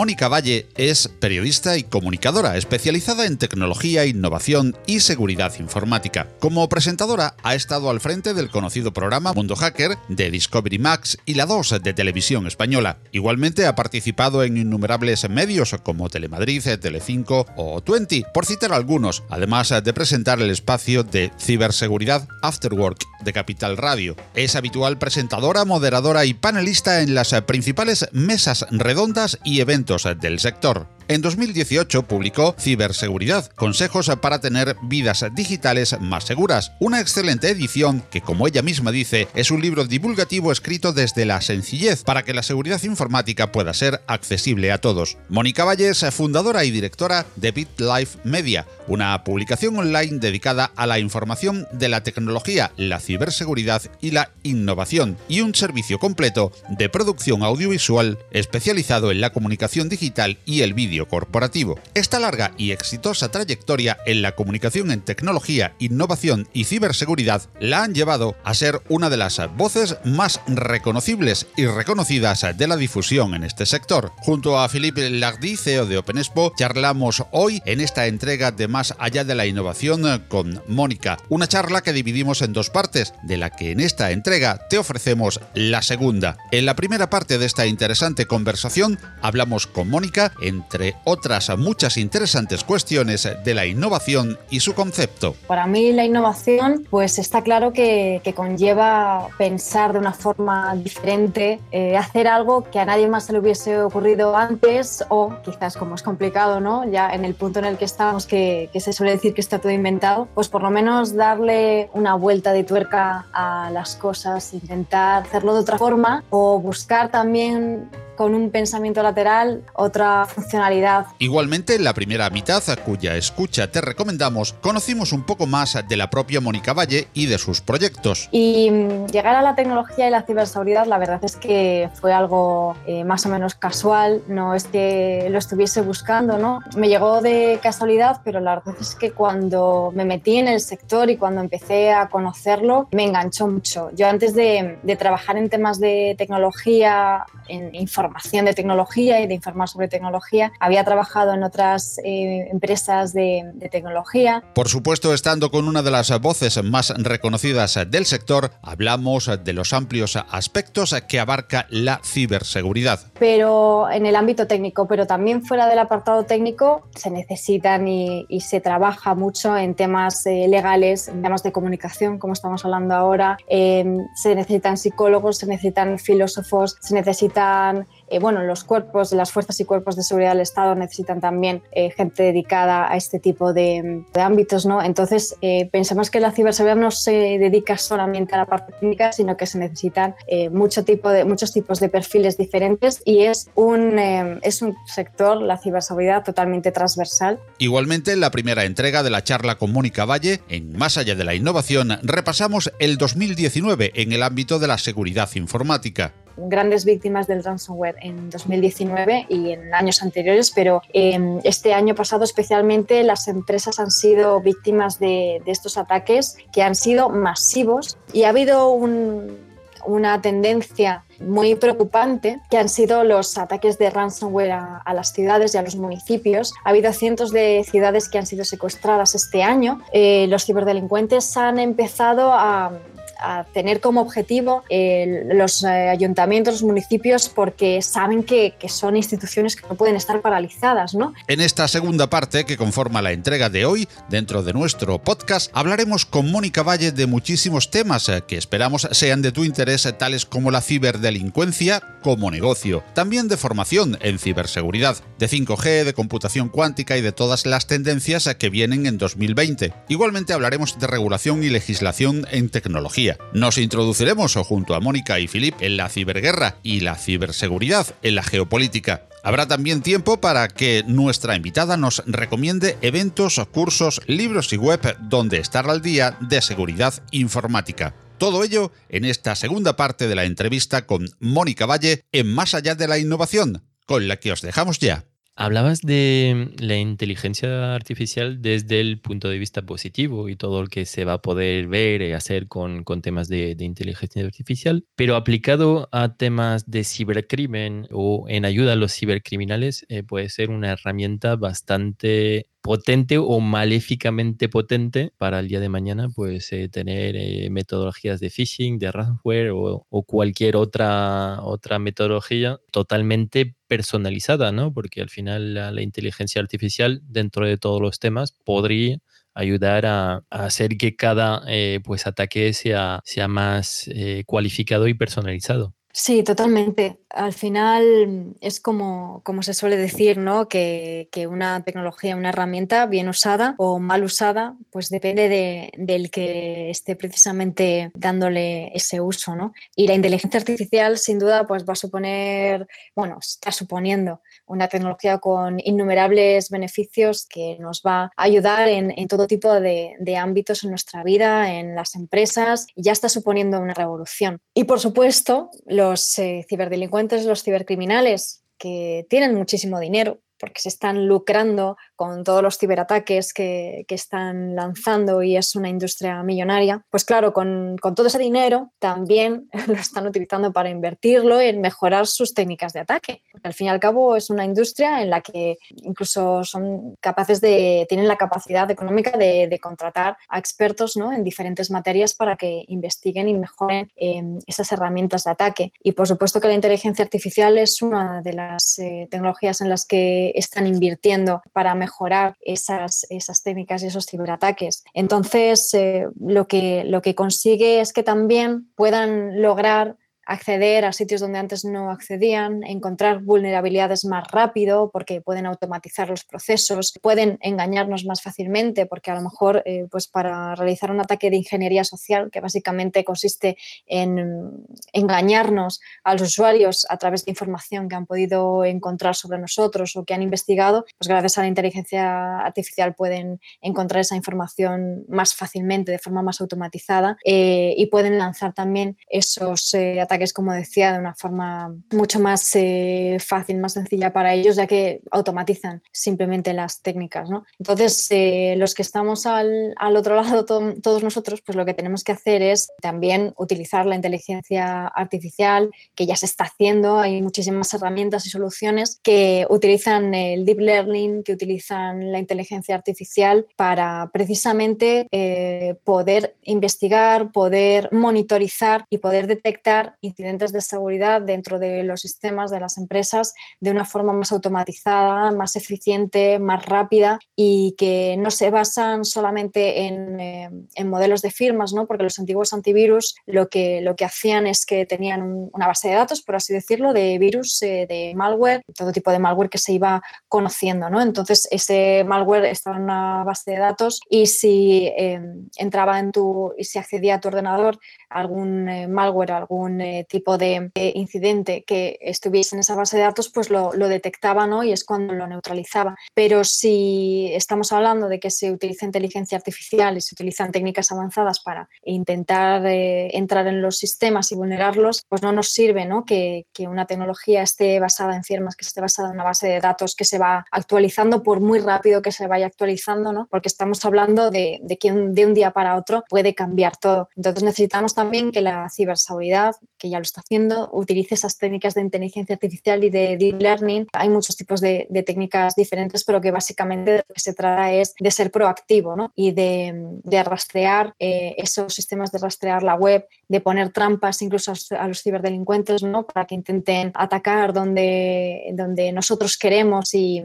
Mónica Valle es periodista y comunicadora especializada en tecnología, innovación y seguridad informática. Como presentadora ha estado al frente del conocido programa Mundo Hacker de Discovery Max y la 2 de Televisión Española. Igualmente ha participado en innumerables medios como Telemadrid, Telecinco o Twenty, por citar algunos, además de presentar el espacio de ciberseguridad Afterwork de Capital Radio. Es habitual presentadora, moderadora y panelista en las principales mesas redondas y eventos del sector. En 2018 publicó Ciberseguridad, consejos para tener vidas digitales más seguras, una excelente edición que, como ella misma dice, es un libro divulgativo escrito desde la sencillez para que la seguridad informática pueda ser accesible a todos. Mónica Valles, fundadora y directora de BitLife Media, una publicación online dedicada a la información de la tecnología, la ciberseguridad y la innovación, y un servicio completo de producción audiovisual especializado en la comunicación digital y el vídeo corporativo. Esta larga y exitosa trayectoria en la comunicación en tecnología, innovación y ciberseguridad la han llevado a ser una de las voces más reconocibles y reconocidas de la difusión en este sector. Junto a Philippe Lardy, CEO de OpenExpo, charlamos hoy en esta entrega de Más allá de la innovación con Mónica, una charla que dividimos en dos partes, de la que en esta entrega te ofrecemos la segunda. En la primera parte de esta interesante conversación hablamos con Mónica entre otras muchas interesantes cuestiones de la innovación y su concepto. Para mí la innovación pues está claro que, conlleva pensar de una forma diferente, eh, hacer algo que a nadie más se le hubiese ocurrido antes o quizás como es complicado, ¿no? ya en el punto en el que estamos que, que se suele decir que está todo inventado, pues por lo menos darle una vuelta de tuerca a las cosas, intentar hacerlo de otra forma o buscar también con un pensamiento lateral otra funcionalidad. Igualmente, en la primera mitad, cuya escucha te recomendamos, conocimos un poco más de la propia Mónica Valle y de sus proyectos. Y mm, llegar a la tecnología y la ciberseguridad, la verdad es que fue algo eh, más o menos casual, no es que lo estuviese buscando, ¿no? Me llegó de casualidad, pero la verdad es que cuando me metí en el sector y cuando empecé a conocerlo, me enganchó mucho. Yo antes de, de trabajar en temas de tecnología, en información, de tecnología y de informar sobre tecnología. Había trabajado en otras eh, empresas de, de, tecnología. Por supuesto, estando con una de las voces más reconocidas del sector, hablamos de los amplios aspectos que abarca la ciberseguridad. Pero en el ámbito técnico, pero también fuera del apartado técnico, se necesitan y, y se trabaja mucho en temas eh, legales, en temas de comunicación, como estamos hablando ahora. Eh, se necesitan psicólogos, se necesitan filósofos, se necesitan eh, bueno, los cuerpos, las fuerzas y cuerpos de seguridad del Estado necesitan también eh, gente dedicada a este tipo de, ámbitos, ¿no? Entonces, eh, pensamos que la ciberseguridad no se dedica solamente a la parte técnica, sino que se necesitan de, muchos tipos de perfiles diferentes y es un, es un sector, la ciberseguridad, totalmente transversal. Igualmente, en la primera entrega de la charla con Mónica Valle, en Más allá de la innovación, repasamos el 2019 en el ámbito de la seguridad informática grandes víctimas del ransomware en 2019 y en años anteriores, pero eh, este año pasado especialmente las empresas han sido víctimas de, de estos ataques que han sido masivos y ha habido un, una tendencia muy preocupante que han sido los ataques de ransomware a, a, las ciudades y a los municipios. Ha habido cientos de ciudades que han sido secuestradas este año. Eh, los ciberdelincuentes han empezado a, a tener como objetivo eh, los eh, ayuntamientos, los municipios, porque saben que, que, son instituciones que no pueden estar paralizadas. ¿no? En esta segunda parte, que conforma la entrega de hoy, dentro de nuestro podcast, hablaremos con Mónica Valle de muchísimos temas eh, que esperamos sean de tu interés, tales como la ciberdelincuencia como negocio, también de formación en ciberseguridad, de 5G, de computación cuántica y de todas las tendencias que vienen en 2020. Igualmente hablaremos de regulación y legislación en tecnología Nos introduciremos junto a Mónica y Filip en la ciberguerra y la ciberseguridad en la geopolítica. Habrá también tiempo para que nuestra invitada nos recomiende eventos, cursos, libros y web donde estar al día de seguridad informática. Todo ello en esta segunda parte de la entrevista con Mónica Valle en Más allá de la innovación, con la que os dejamos ya. Hablabas de la inteligencia artificial desde el punto de vista positivo y todo lo que se va a poder ver y hacer con, temas de, inteligencia artificial, pero aplicado a temas de cibercrimen o en ayuda a los cibercriminales eh, puede ser una herramienta bastante potente o maléficamente potente para el día de mañana, pues eh, tener eh, metodologías de phishing, de ransomware o, cualquier otra, otra metodología totalmente personalizada, ¿no? Porque al final la, inteligencia artificial dentro de todos los temas podría ayudar a, hacer que cada eh, pues ataque sea, sea más cualificado y personalizado. Sí, totalmente. Al final es como, como se suele decir, ¿no? Que, una tecnología, una herramienta bien usada o mal usada, pues depende de, del que esté precisamente dándole ese uso, ¿no? Y la inteligencia artificial, sin duda, pues va a suponer, bueno, está suponiendo una tecnología con innumerables beneficios que nos va a ayudar en, todo tipo de, ámbitos en nuestra vida, en las empresas, y ya está suponiendo una revolución. Y por supuesto, los eh, ciberdelincuentes, los cibercriminales, que tienen muchísimo dinero, porque se están lucrando con todos los ciberataques que, que están lanzando y es una industria millonaria, pues claro, con, con, todo ese dinero también lo están utilizando para invertirlo en mejorar sus técnicas de ataque. al fin y al cabo es una industria en la que incluso son capaces de, tienen la capacidad económica de, de contratar a expertos ¿no? en diferentes materias para que investiguen y mejoren em, esas herramientas de ataque. Y por supuesto que la inteligencia artificial es una de las eh, tecnologías en las que están invirtiendo para mejorar esas, esas técnicas y esos ciberataques. Entonces, eh, lo, que, lo que consigue es que también puedan lograr acceder a sitios donde antes no accedían, encontrar vulnerabilidades más rápido porque pueden automatizar los procesos, pueden engañarnos más fácilmente porque a lo mejor eh, pues para realizar un ataque de ingeniería social que básicamente consiste en engañarnos a los usuarios a través de información que han podido encontrar sobre nosotros o que han investigado, pues gracias a la inteligencia artificial pueden encontrar esa información más fácilmente, de forma más automatizada eh, y pueden lanzar también esos eh, ataques es como decía, de una forma mucho más eh, fácil, más sencilla para ellos, ya que automatizan simplemente las técnicas. ¿no? Entonces, eh, los que estamos al, al otro lado, todos nosotros, pues lo que tenemos que hacer es también utilizar la inteligencia artificial, que ya se está haciendo. Hay muchísimas herramientas y soluciones que utilizan el deep learning, que utilizan la inteligencia artificial para precisamente eh, poder investigar, poder monitorizar y poder detectar incidentes de seguridad dentro de los sistemas de las empresas de una forma más automatizada, más eficiente, más rápida y que no se basan solamente en, eh, modelos de firmas, ¿no? porque los antiguos antivirus lo que, lo que hacían es que tenían una base de datos, por así decirlo, de virus, eh, de malware, todo tipo de malware que se iba conociendo. ¿no? Entonces, ese malware estaba en una base de datos y si eh, entraba en tu y si accedía a tu ordenador algún malware, algún tipo de, incidente que estuviese en esa base de datos, pues lo, detectaba ¿no? y es cuando lo neutralizaba. Pero si estamos hablando de que se utiliza inteligencia artificial y se utilizan técnicas avanzadas para intentar eh, entrar en los sistemas y vulnerarlos, pues no nos sirve ¿no? Que, que, una tecnología esté basada en firmas, que esté basada en una base de datos que se va actualizando por muy rápido que se vaya actualizando, ¿no? porque estamos hablando de, de que de un día para otro puede cambiar todo. Entonces necesitamos también que la ciberseguridad, que ya lo está haciendo, utilice esas técnicas de inteligencia artificial y de deep learning. Hay muchos tipos de, técnicas diferentes, pero que básicamente de lo que se trata es de ser proactivo ¿no? y de, rastrear eh, esos sistemas de rastrear la web, de poner trampas incluso a los ciberdelincuentes ¿no? para que intenten atacar donde, donde nosotros queremos y,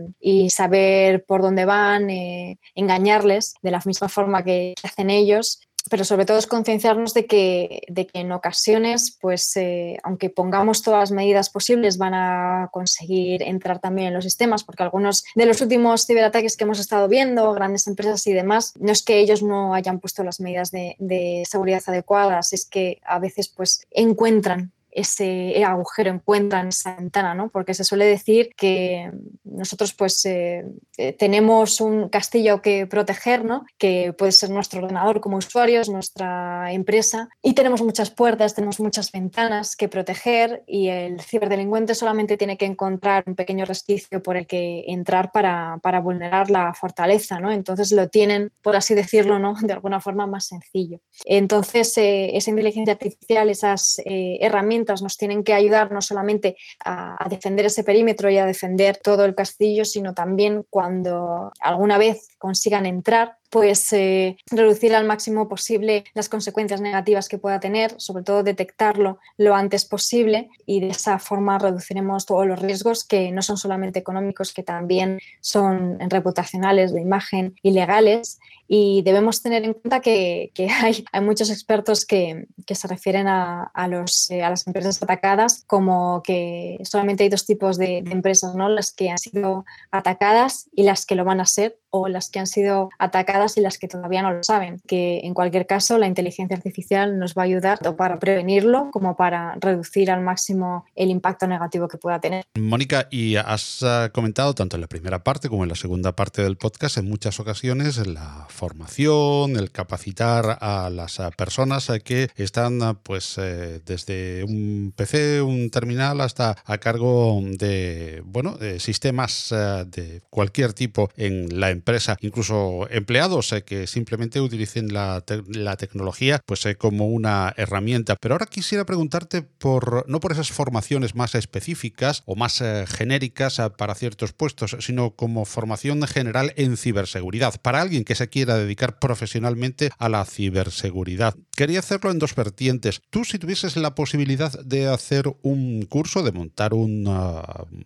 saber por dónde van, eh, engañarles de la misma forma que hacen ellos pero sobre todo es concienciarnos de que, de que en ocasiones, pues eh, aunque pongamos todas las medidas posibles, van a conseguir entrar también en los sistemas, porque algunos de los últimos ciberataques que hemos estado viendo, grandes empresas y demás, no es que ellos no hayan puesto las medidas de, de seguridad adecuadas, es que a veces pues encuentran ese agujero, encuentran esa ventana, ¿no? Porque se suele decir que nosotros pues eh, eh, tenemos un castillo que proteger, ¿no? Que puede ser nuestro ordenador como usuarios, nuestra empresa, y tenemos muchas puertas, tenemos muchas ventanas que proteger y el ciberdelincuente solamente tiene que encontrar un pequeño resquicio por el que entrar para, para vulnerar la fortaleza, ¿no? Entonces lo tienen, por así decirlo, ¿no? De alguna forma más sencillo. Entonces, eh, esa inteligencia artificial, esas herramientas nos tienen que ayudar no solamente a, defender ese perímetro y a defender todo el castillo, sino también cuando alguna vez consigan entrar, pues eh, reducir al máximo posible las consecuencias negativas que pueda tener, sobre todo detectarlo lo antes posible y de esa forma reduciremos todos los riesgos que no son solamente económicos, que también son reputacionales, de imagen y legales. Y debemos tener en cuenta que, hay, muchos expertos que, se refieren eh, a, las empresas atacadas como que solamente hay dos tipos de, de empresas, ¿no? las que han sido atacadas y las que lo van a ser o las que han sido atacadas y las que todavía no lo saben. Que en cualquier caso la inteligencia artificial nos va a ayudar tanto para prevenirlo como para reducir al máximo el impacto negativo que pueda tener. Mónica, y has ah, comentado tanto en la primera parte como en la segunda parte del podcast en muchas ocasiones la formación, el capacitar a las ah, personas ah, que están pues eh, desde un PC, un terminal hasta a cargo de bueno, de sistemas de cualquier tipo en la empresa empresa, incluso empleados eh, que simplemente utilicen la, la tecnología pues eh, como una herramienta. Pero ahora quisiera preguntarte por no por esas formaciones más específicas o más eh, genéricas para ciertos puestos, sino como formación general en ciberseguridad para alguien que se quiera dedicar profesionalmente a la ciberseguridad. Quería hacerlo en dos vertientes. Tú si tuvieses la posibilidad de hacer un curso, de montar un,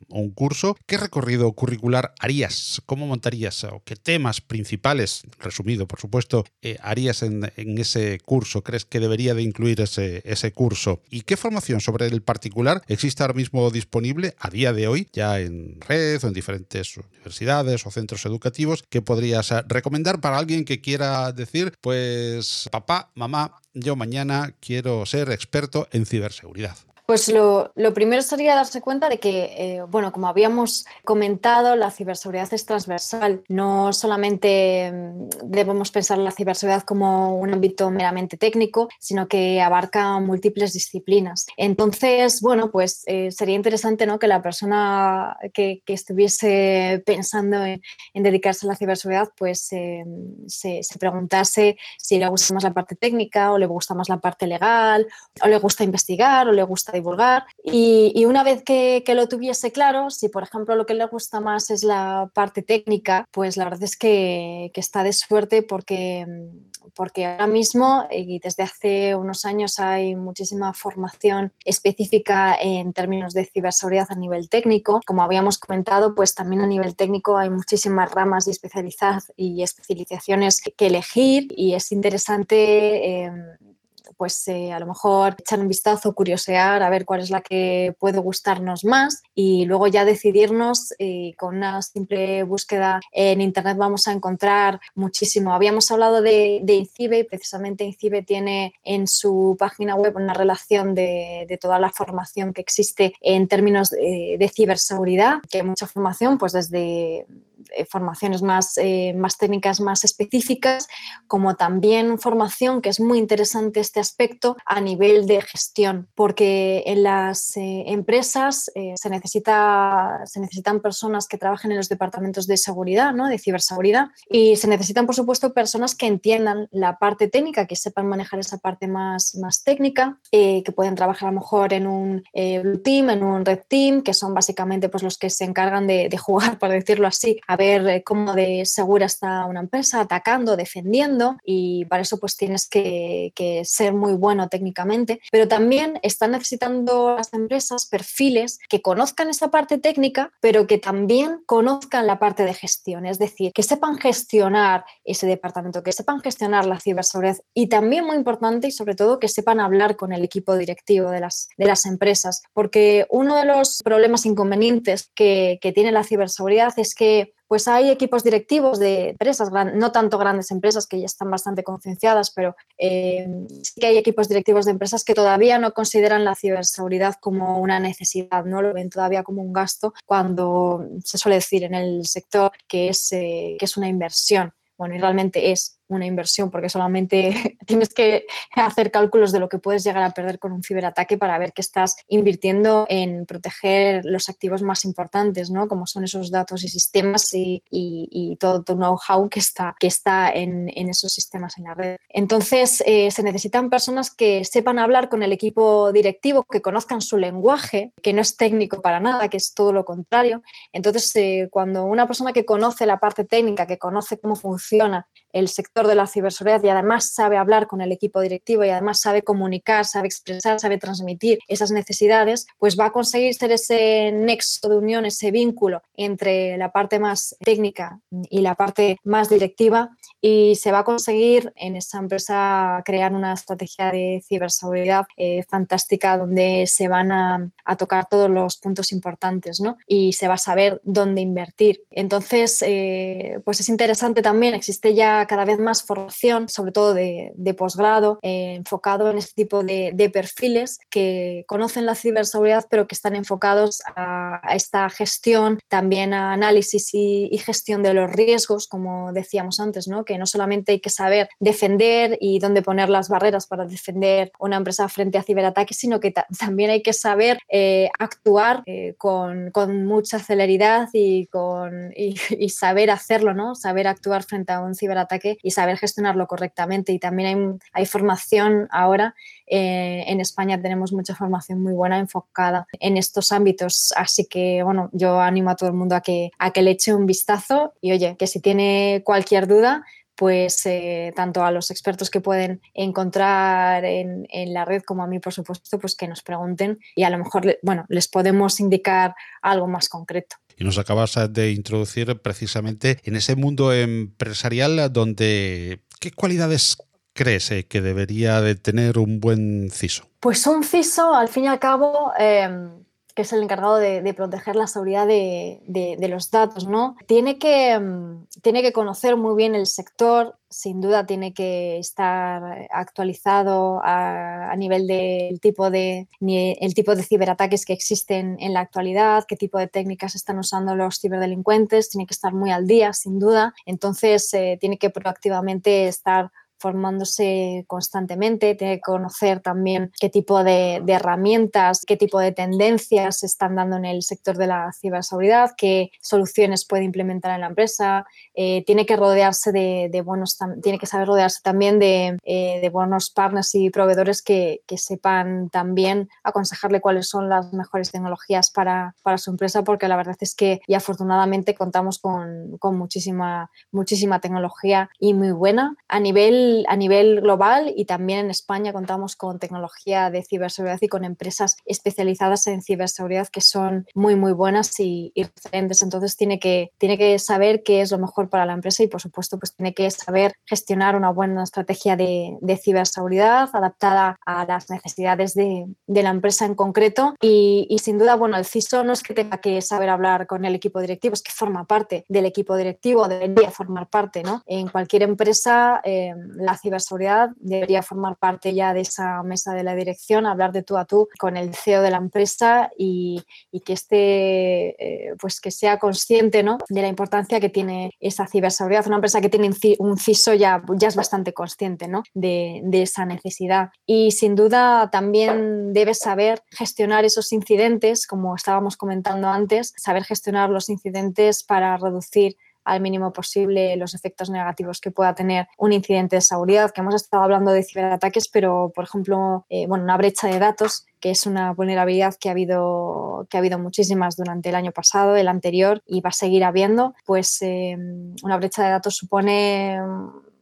un curso, ¿qué recorrido curricular harías? ¿Cómo montarías? Qué temas principales, resumido por supuesto, eh, harías en, ese curso? ¿Crees que debería de incluir ese, ese curso? ¿Y qué formación sobre el particular existe ahora mismo disponible a día de hoy, ya en red o en diferentes universidades o centros educativos, que podrías eh, recomendar para alguien que quiera decir, pues papá, mamá, yo mañana quiero ser experto en ciberseguridad? Pues lo, primero sería darse cuenta de que, eh, bueno, como habíamos comentado, la ciberseguridad es transversal. No solamente mm, debemos pensar la ciberseguridad como un ámbito meramente técnico, sino que abarca múltiples disciplinas. Entonces, bueno, pues eh, sería interesante ¿no? que la persona que, estuviese pensando en, dedicarse a la ciberseguridad, pues eh, se, se preguntase si le gusta más la parte técnica o le gusta más la parte legal, o le gusta investigar o le gusta divulgar. Y, una vez que, lo tuviese claro, si por ejemplo lo que le gusta más es la parte técnica, pues la verdad es que, está de suerte porque, porque ahora mismo y desde hace unos años hay muchísima formación específica en términos de ciberseguridad a nivel técnico. Como habíamos comentado, pues también a nivel técnico hay muchísimas ramas y, y especializaciones que elegir y es interesante. Eh, pues eh, a lo mejor echar un vistazo, curiosear, a ver cuál es la que puede gustarnos más y luego ya decidirnos eh, con una simple búsqueda en Internet vamos a encontrar muchísimo. Habíamos hablado de, de Incibe y precisamente Incibe tiene en su página web una relación de, de toda la formación que existe en términos de, de ciberseguridad, que hay mucha formación, pues desde eh, formaciones más, eh, más técnicas, más específicas, como también formación que es muy interesante este aspecto a nivel de gestión, porque en las eh, empresas se, necesita, se necesitan personas que trabajen en los departamentos de seguridad, ¿no? de ciberseguridad, y se necesitan, por supuesto, personas que entiendan la parte técnica, que sepan manejar esa parte más, más técnica, que pueden trabajar a lo mejor en un blue team, en un red team, que son básicamente pues, los que se encargan de, de jugar, por decirlo así, a ver eh, cómo de segura está una empresa, atacando, defendiendo y para eso pues tienes que, ser ser muy bueno técnicamente, pero también están necesitando las empresas perfiles que conozcan esa parte técnica, pero que también conozcan la parte de gestión, es decir, que sepan gestionar ese departamento, que sepan gestionar la ciberseguridad. Y también muy importante y sobre todo que sepan hablar con el equipo directivo de las, de las empresas, porque uno de los problemas inconvenientes que, que tiene la ciberseguridad es que pues hay equipos directivos de empresas, no tanto grandes empresas que ya están bastante concienciadas, pero eh, sí que hay equipos directivos de empresas que todavía no consideran la ciberseguridad como una necesidad, no lo ven todavía como un gasto cuando se suele decir en el sector que es, eh, que es una inversión. Bueno, y realmente es una inversión, porque solamente tienes que hacer cálculos de lo que puedes llegar a perder con un ciberataque para ver que estás invirtiendo en proteger los activos más importantes, ¿no? Como son esos datos y sistemas y, todo tu know-how que está, que está en, esos sistemas en la red. Entonces, eh, se necesitan personas que sepan hablar con el equipo directivo, que conozcan su lenguaje, que no es técnico para nada, que es todo lo contrario. Entonces, eh, cuando una persona que conoce la parte técnica, que conoce cómo funciona el sector de la ciberseguridad y además sabe hablar con el equipo directivo y además sabe comunicar, sabe expresar, sabe transmitir esas necesidades, pues va a conseguir ser ese nexo de unión, ese vínculo entre la parte más técnica y la parte más directiva y se va a conseguir en esa empresa crear una estrategia de ciberseguridad eh, fantástica donde se van a, tocar todos los puntos importantes ¿no? y se va a saber dónde invertir. Entonces, eh, pues es interesante también, existe ya cada vez más formación, sobre todo de, posgrado, eh, enfocado en este tipo de, perfiles que conocen la ciberseguridad, pero que están enfocados a, esta gestión, también a análisis y, gestión de los riesgos, como decíamos antes, ¿no? que no solamente hay que saber defender y dónde poner las barreras para defender una empresa frente a ciberataques, sino que también hay que saber eh, actuar eh, con, mucha celeridad y, con, y, saber hacerlo, ¿no? saber actuar frente a un ciberataque y saber gestionarlo correctamente. Y también hay, formación ahora. Eh, en España tenemos mucha formación muy buena enfocada en estos ámbitos. Así que, bueno, yo animo a todo el mundo a que, a que le eche un vistazo y, oye, que si tiene cualquier duda, pues eh, tanto a los expertos que pueden encontrar en, en, la red como a mí, por supuesto, pues que nos pregunten y a lo mejor, bueno, les podemos indicar algo más concreto. Y nos acabas de introducir precisamente en ese mundo empresarial donde, ¿qué cualidades crees eh, que debería de tener un buen CISO? Pues un CISO, al fin y al cabo, em, es el encargado de, proteger la seguridad de, los datos, ¿no? Tiene que, mm, tiene que conocer muy bien el sector, sin duda tiene que estar actualizado a, nivel del tipo de, el tipo de ciberataques que existen en la actualidad, qué tipo de técnicas están usando los ciberdelincuentes, tiene que estar muy al día, sin duda. Entonces, eh, tiene que proactivamente estar formándose constantemente, tiene que conocer también qué tipo de, herramientas, qué tipo de tendencias se están dando en el sector de la ciberseguridad, qué soluciones puede implementar en la empresa, eh, tiene que rodearse de, buenos, tiene que saber rodearse también de, eh, buenos partners y proveedores que, sepan también aconsejarle cuáles son las mejores tecnologías para, su empresa, porque la verdad es que y afortunadamente contamos con, con muchísima, muchísima tecnología y muy buena. A nivel a nivel global y también en España contamos con tecnología de ciberseguridad y con empresas especializadas en ciberseguridad que son muy, muy buenas y, y referentes. Entonces tiene que, tiene que saber qué es lo mejor para la empresa y, por supuesto, pues tiene que saber gestionar una buena estrategia de, de ciberseguridad adaptada a las necesidades de, de la empresa en concreto. Y, y, sin duda, bueno, el CISO no es que tenga que saber hablar con el equipo directivo, es que forma parte del equipo directivo, debería formar parte, ¿no? En cualquier empresa, eh, la ciberseguridad debería formar parte ya de esa mesa de la dirección, hablar de tú a tú con el CEO de la empresa y, que esté, eh, pues que sea consciente ¿no? de la importancia que tiene esa ciberseguridad. Una empresa que tiene un CISO ya, ya es bastante consciente ¿no? de, de esa necesidad. Y sin duda también debe saber gestionar esos incidentes, como estábamos comentando antes, saber gestionar los incidentes para reducir al mínimo posible los efectos negativos que pueda tener un incidente de seguridad, que hemos estado hablando de ciberataques, pero por ejemplo, eh, bueno, una brecha de datos que es una vulnerabilidad que ha habido que ha habido muchísimas durante el año pasado, el anterior y va a seguir habiendo, pues eh, una brecha de datos supone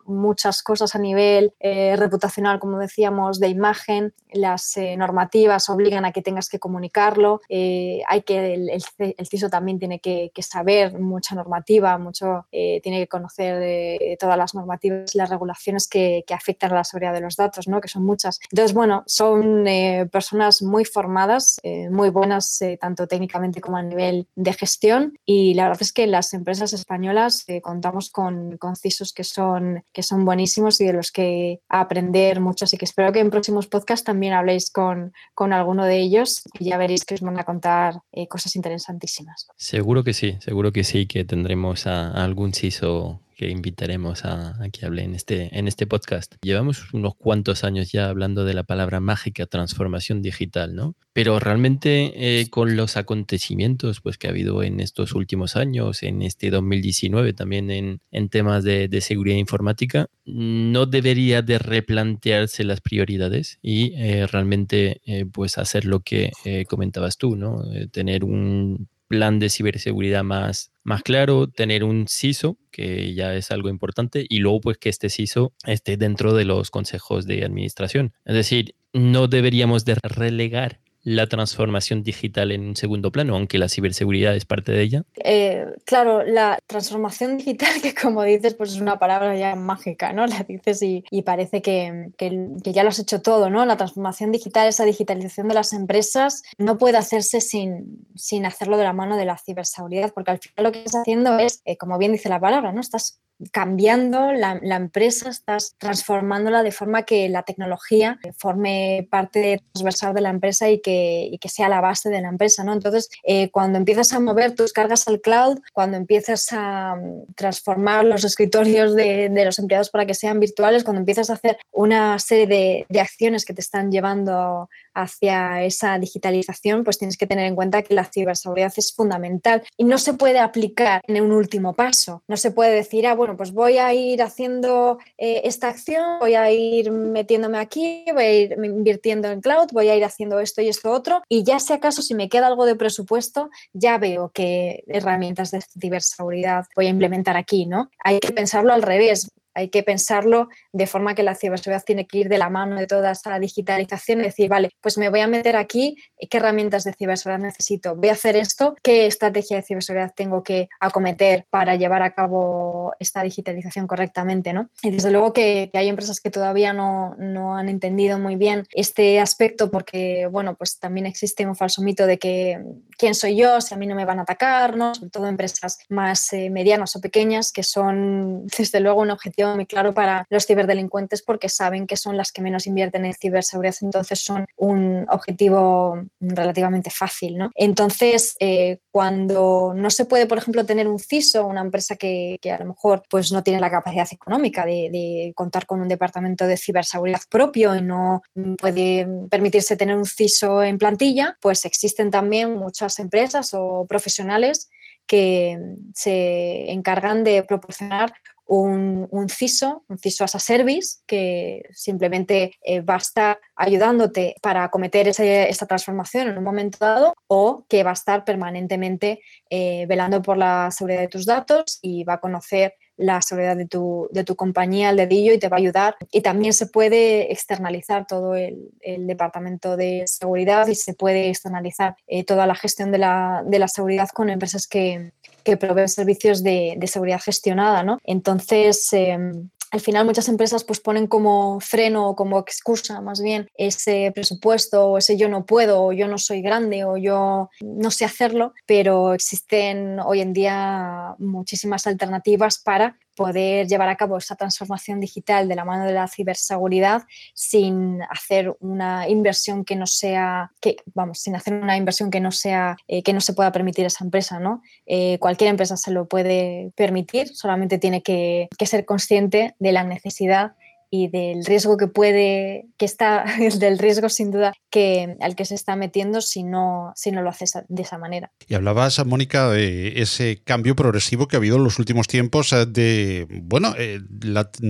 muchas cosas a nivel eh, reputacional, como decíamos, de imagen. Las eh, normativas obligan a que tengas que comunicarlo. hay que el, el, CISO también tiene que, saber mucha normativa, mucho tiene que conocer todas las normativas las regulaciones que, que, afectan a la seguridad de los datos, ¿no? que son muchas. Entonces, bueno, son personas muy formadas, muy buenas tanto técnicamente como a nivel de gestión y la verdad es que las empresas españolas contamos con, con CISOs que son, que son buenísimos y de los que aprender mucho. Así que espero que en próximos podcasts también habléis con, con alguno de ellos y ya veréis que os van a contar eh, cosas interesantísimas. Seguro que sí, seguro que sí, que tendremos algún CISO que invitaremos a, que hable en este, en este podcast. Llevamos unos cuantos años ya hablando de la palabra mágica transformación digital, ¿no? Pero realmente eh, con los acontecimientos pues, que ha habido en estos últimos años, en este 2019 también en, en temas de, de, seguridad informática, no debería de replantearse las prioridades y eh, realmente eh, pues hacer lo que comentabas tú, ¿no? tener un plan de ciberseguridad más, más claro, tener un CISO, que ya es algo importante, y luego pues que este CISO esté dentro de los consejos de administración. Es decir, no deberíamos de relegar la transformación digital en un segundo plano, aunque la ciberseguridad es parte de ella? Eh, claro, la transformación digital, que como dices, pues es una palabra ya mágica, ¿no? La dices y, parece que, que, ya lo has hecho todo, ¿no? La transformación digital, esa digitalización de las empresas, no puede hacerse sin, sin hacerlo de la mano de la ciberseguridad, porque al final lo que estás haciendo es, eh, como bien dice la palabra, ¿no? Estás cambiando la, empresa, estás transformándola de forma que la tecnología forme parte transversal de la empresa y que, que sea la base de la empresa. ¿no? Entonces, eh, cuando empiezas a mover tus cargas al cloud, cuando empiezas a mm, transformar los escritorios de, los empleados para que sean virtuales, cuando empiezas a hacer una serie de, de acciones que te están llevando hacia esa digitalización, pues tienes que tener en cuenta que la ciberseguridad es fundamental y no se puede aplicar en un último paso. No se puede decir, ah, bueno, pues voy a ir haciendo eh, esta acción, voy a ir metiéndome aquí, voy a ir invirtiendo en cloud, voy a ir haciendo esto y esto otro y ya si acaso si me queda algo de presupuesto, ya veo qué herramientas de ciberseguridad voy a implementar aquí, ¿no? Hay que pensarlo al revés hay que pensarlo de forma que la ciberseguridad tiene que ir de la mano de toda esa digitalización y decir, vale, pues me voy a meter aquí, ¿qué herramientas de ciberseguridad necesito? Voy a hacer esto, ¿qué estrategia de ciberseguridad tengo que acometer para llevar a cabo esta digitalización correctamente? ¿no? Y desde luego que, hay empresas que todavía no, no, han entendido muy bien este aspecto porque, bueno, pues también existe un falso mito de que quién soy yo, si a mí no me van a atacar, ¿no? sobre todo empresas más eh, medianas o pequeñas que son, desde luego, un objetivo muy claro para los ciberdelincuentes porque saben que son las que menos invierten en ciberseguridad, entonces son un objetivo relativamente fácil. ¿no? Entonces, eh, cuando no se puede, por ejemplo, tener un CISO, una empresa que, a lo mejor pues, no tiene la capacidad económica de, contar con un departamento de ciberseguridad propio y no puede permitirse tener un CISO en plantilla, pues existen también muchas empresas o profesionales que se encargan de proporcionar un, CISO, un CISO as a service, que simplemente eh, va a estar ayudándote para acometer esa transformación en un momento dado o que va a estar permanentemente eh, velando por la seguridad de tus datos y va a conocer la seguridad de tu, de tu compañía al dedillo y te va a ayudar. Y también se puede externalizar todo el, departamento de seguridad y se puede externalizar eh, toda la gestión de la, de la seguridad con empresas que, que proveen servicios de, seguridad gestionada, ¿no? Entonces, em, al final muchas empresas pues ponen como freno o como excusa más bien ese presupuesto o ese yo no puedo o yo no soy grande o yo no sé hacerlo, pero existen hoy en día muchísimas alternativas para poder llevar a cabo esa transformación digital de la mano de la ciberseguridad sin hacer una inversión que no sea, que, vamos, sin hacer una inversión que no sea, eh, que no se pueda permitir esa empresa, ¿no? Eh, cualquier empresa se lo puede permitir, solamente tiene que, que ser consciente de la necesidad y del riesgo que puede, que está, del riesgo sin duda que, al que se está metiendo si no, si no lo haces de esa manera. Y hablabas, Mónica, de ese cambio progresivo que ha habido en los últimos tiempos eh, de, bueno, eh,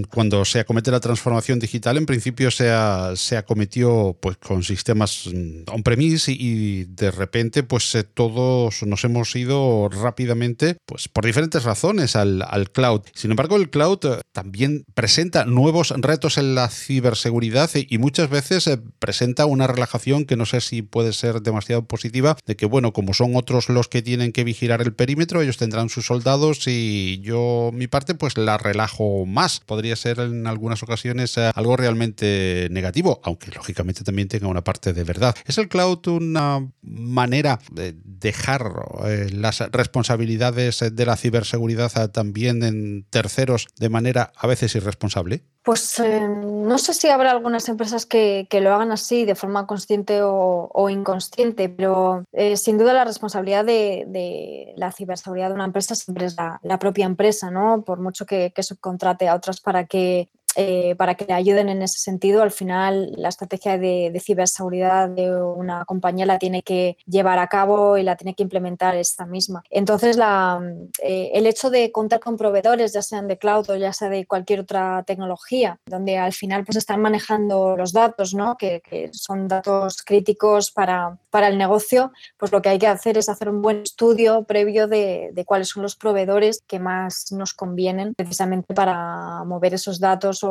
cuando se acomete la transformación digital, en principio se, ha, se acometió pues, con sistemas mm, on-premise y, de repente pues eh, todos nos hemos ido rápidamente, pues por diferentes razones, al, al cloud. Sin embargo, el cloud también presenta nuevos retos en la ciberseguridad y muchas veces presenta una relajación que no sé si puede ser demasiado positiva, de que, bueno, como son otros los que tienen que vigilar el perímetro, ellos tendrán sus soldados y yo, mi parte, pues la relajo más. Podría ser en algunas ocasiones eh, algo realmente negativo, aunque lógicamente también tenga una parte de verdad. ¿Es el cloud una manera de dejar eh, las responsabilidades de la ciberseguridad eh, también en terceros de manera a veces irresponsable? Pues no sé si habrá algunas empresas que, lo hagan así de forma consciente o, inconsciente, pero sin duda la responsabilidad de, la ciberseguridad de una empresa siempre es la, propia empresa, ¿no? Por mucho que, que subcontrate a otras para que eh, para que le ayuden en ese sentido. Al final, la estrategia de, ciberseguridad de una compañía la tiene que llevar a cabo y la tiene que implementar esta misma. Entonces, eh, el hecho de contar con proveedores, ya sean de cloud o ya sea de cualquier otra tecnología, donde al final pues están manejando los datos, ¿no? que, son datos críticos para, para, el negocio, pues lo que hay que hacer es hacer un buen estudio previo de, de cuáles son los proveedores que más nos convienen precisamente para mover esos datos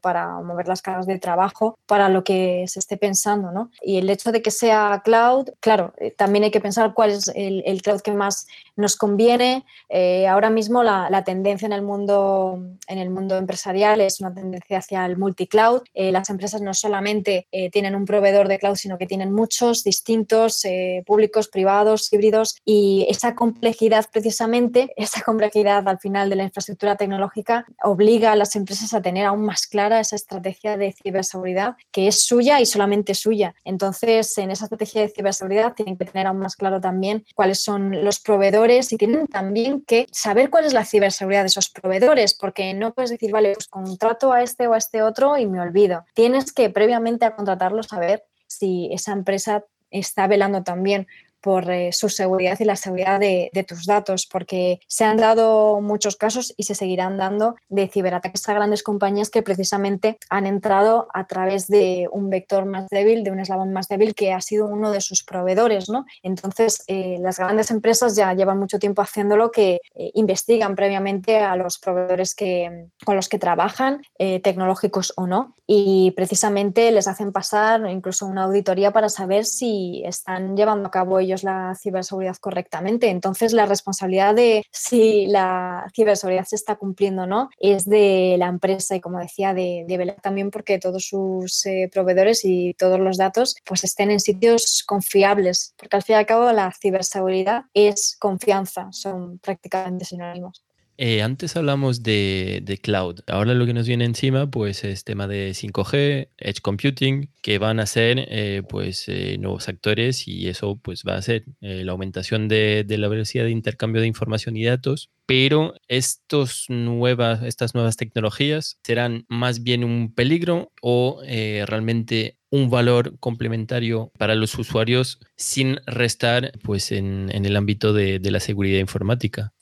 para mover las cargas de trabajo, para lo que se esté pensando. ¿no? Y el hecho de que sea cloud, claro, eh, también hay que pensar cuál es el, cloud que más nos conviene. Eh, ahora mismo la, tendencia en el, mundo, en el mundo empresarial es una tendencia hacia el multicloud. Eh, las empresas no solamente tienen un proveedor de cloud, sino que tienen muchos distintos, públicos, privados, híbridos, y esa complejidad precisamente, esa complejidad al final de la infraestructura tecnológica obliga a las empresas a tener aún más clara esa estrategia de ciberseguridad que es suya y solamente suya. Entonces, en esa estrategia de ciberseguridad tienen que tener aún más claro también cuáles son los proveedores y tienen también que saber cuál es la ciberseguridad de esos proveedores, porque no puedes decir, vale, pues contrato a este o a este otro y me olvido. Tienes que previamente a contratarlo saber si esa empresa está velando también por eh, su seguridad y la seguridad de, tus datos, porque se han dado muchos casos y se seguirán dando de ciberataques a grandes compañías que precisamente han entrado a través de un vector más débil, de un eslabón más débil que ha sido uno de sus proveedores. ¿no? Entonces, eh, las grandes empresas ya llevan mucho tiempo haciéndolo que eh, investigan previamente a los proveedores que, con los que trabajan, tecnológicos o no, y precisamente les hacen pasar incluso una auditoría para saber si están llevando a cabo ellos la ciberseguridad correctamente. Entonces, la responsabilidad de si la ciberseguridad se está cumpliendo o no es de la empresa y, como decía, de, de velar también porque todos sus eh, proveedores y todos los datos pues estén en sitios confiables, porque al fin y al cabo la ciberseguridad es confianza, son prácticamente sinónimos. Eh, antes hablamos de, cloud. Ahora lo que nos viene encima pues es tema de 5G, Edge Computing, que van a ser eh, pues eh, nuevos actores y eso pues va a ser la aumentación de, la velocidad de intercambio de información y datos. Pero estos nuevas, estas nuevas tecnologías serán más bien un peligro o realmente un valor complementario para los usuarios sin restar pues en, el ámbito de la seguridad informática.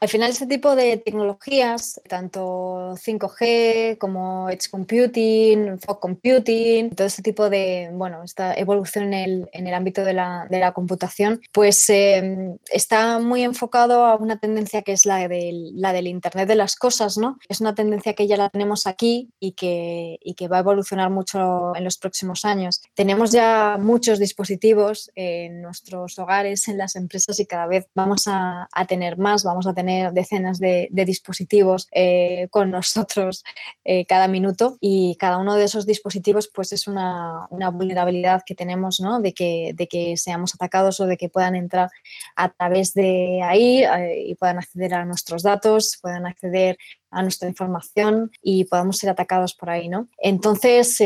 Al final, este tipo de tecnologías, tanto 5G como Edge Computing, Fog Computing, todo este tipo de, bueno, esta evolución en el, ámbito de la, computación, pues em, está muy enfocado a una tendencia que es la del, la del Internet de las cosas, ¿no? Es una tendencia que ya la tenemos aquí y que, que va a evolucionar mucho en los próximos años. Tenemos ya muchos dispositivos en nuestros hogares, en las empresas y cada vez vamos a, a tener más, vamos a tener decenas de, dispositivos eh, con nosotros eh, cada minuto y cada uno de esos dispositivos pues es una, vulnerabilidad que tenemos ¿no? de, que, de que seamos atacados o de que puedan entrar a través de ahí eh, y puedan acceder a nuestros datos, puedan acceder a nuestra información y podamos ser atacados por ahí. ¿no? Entonces,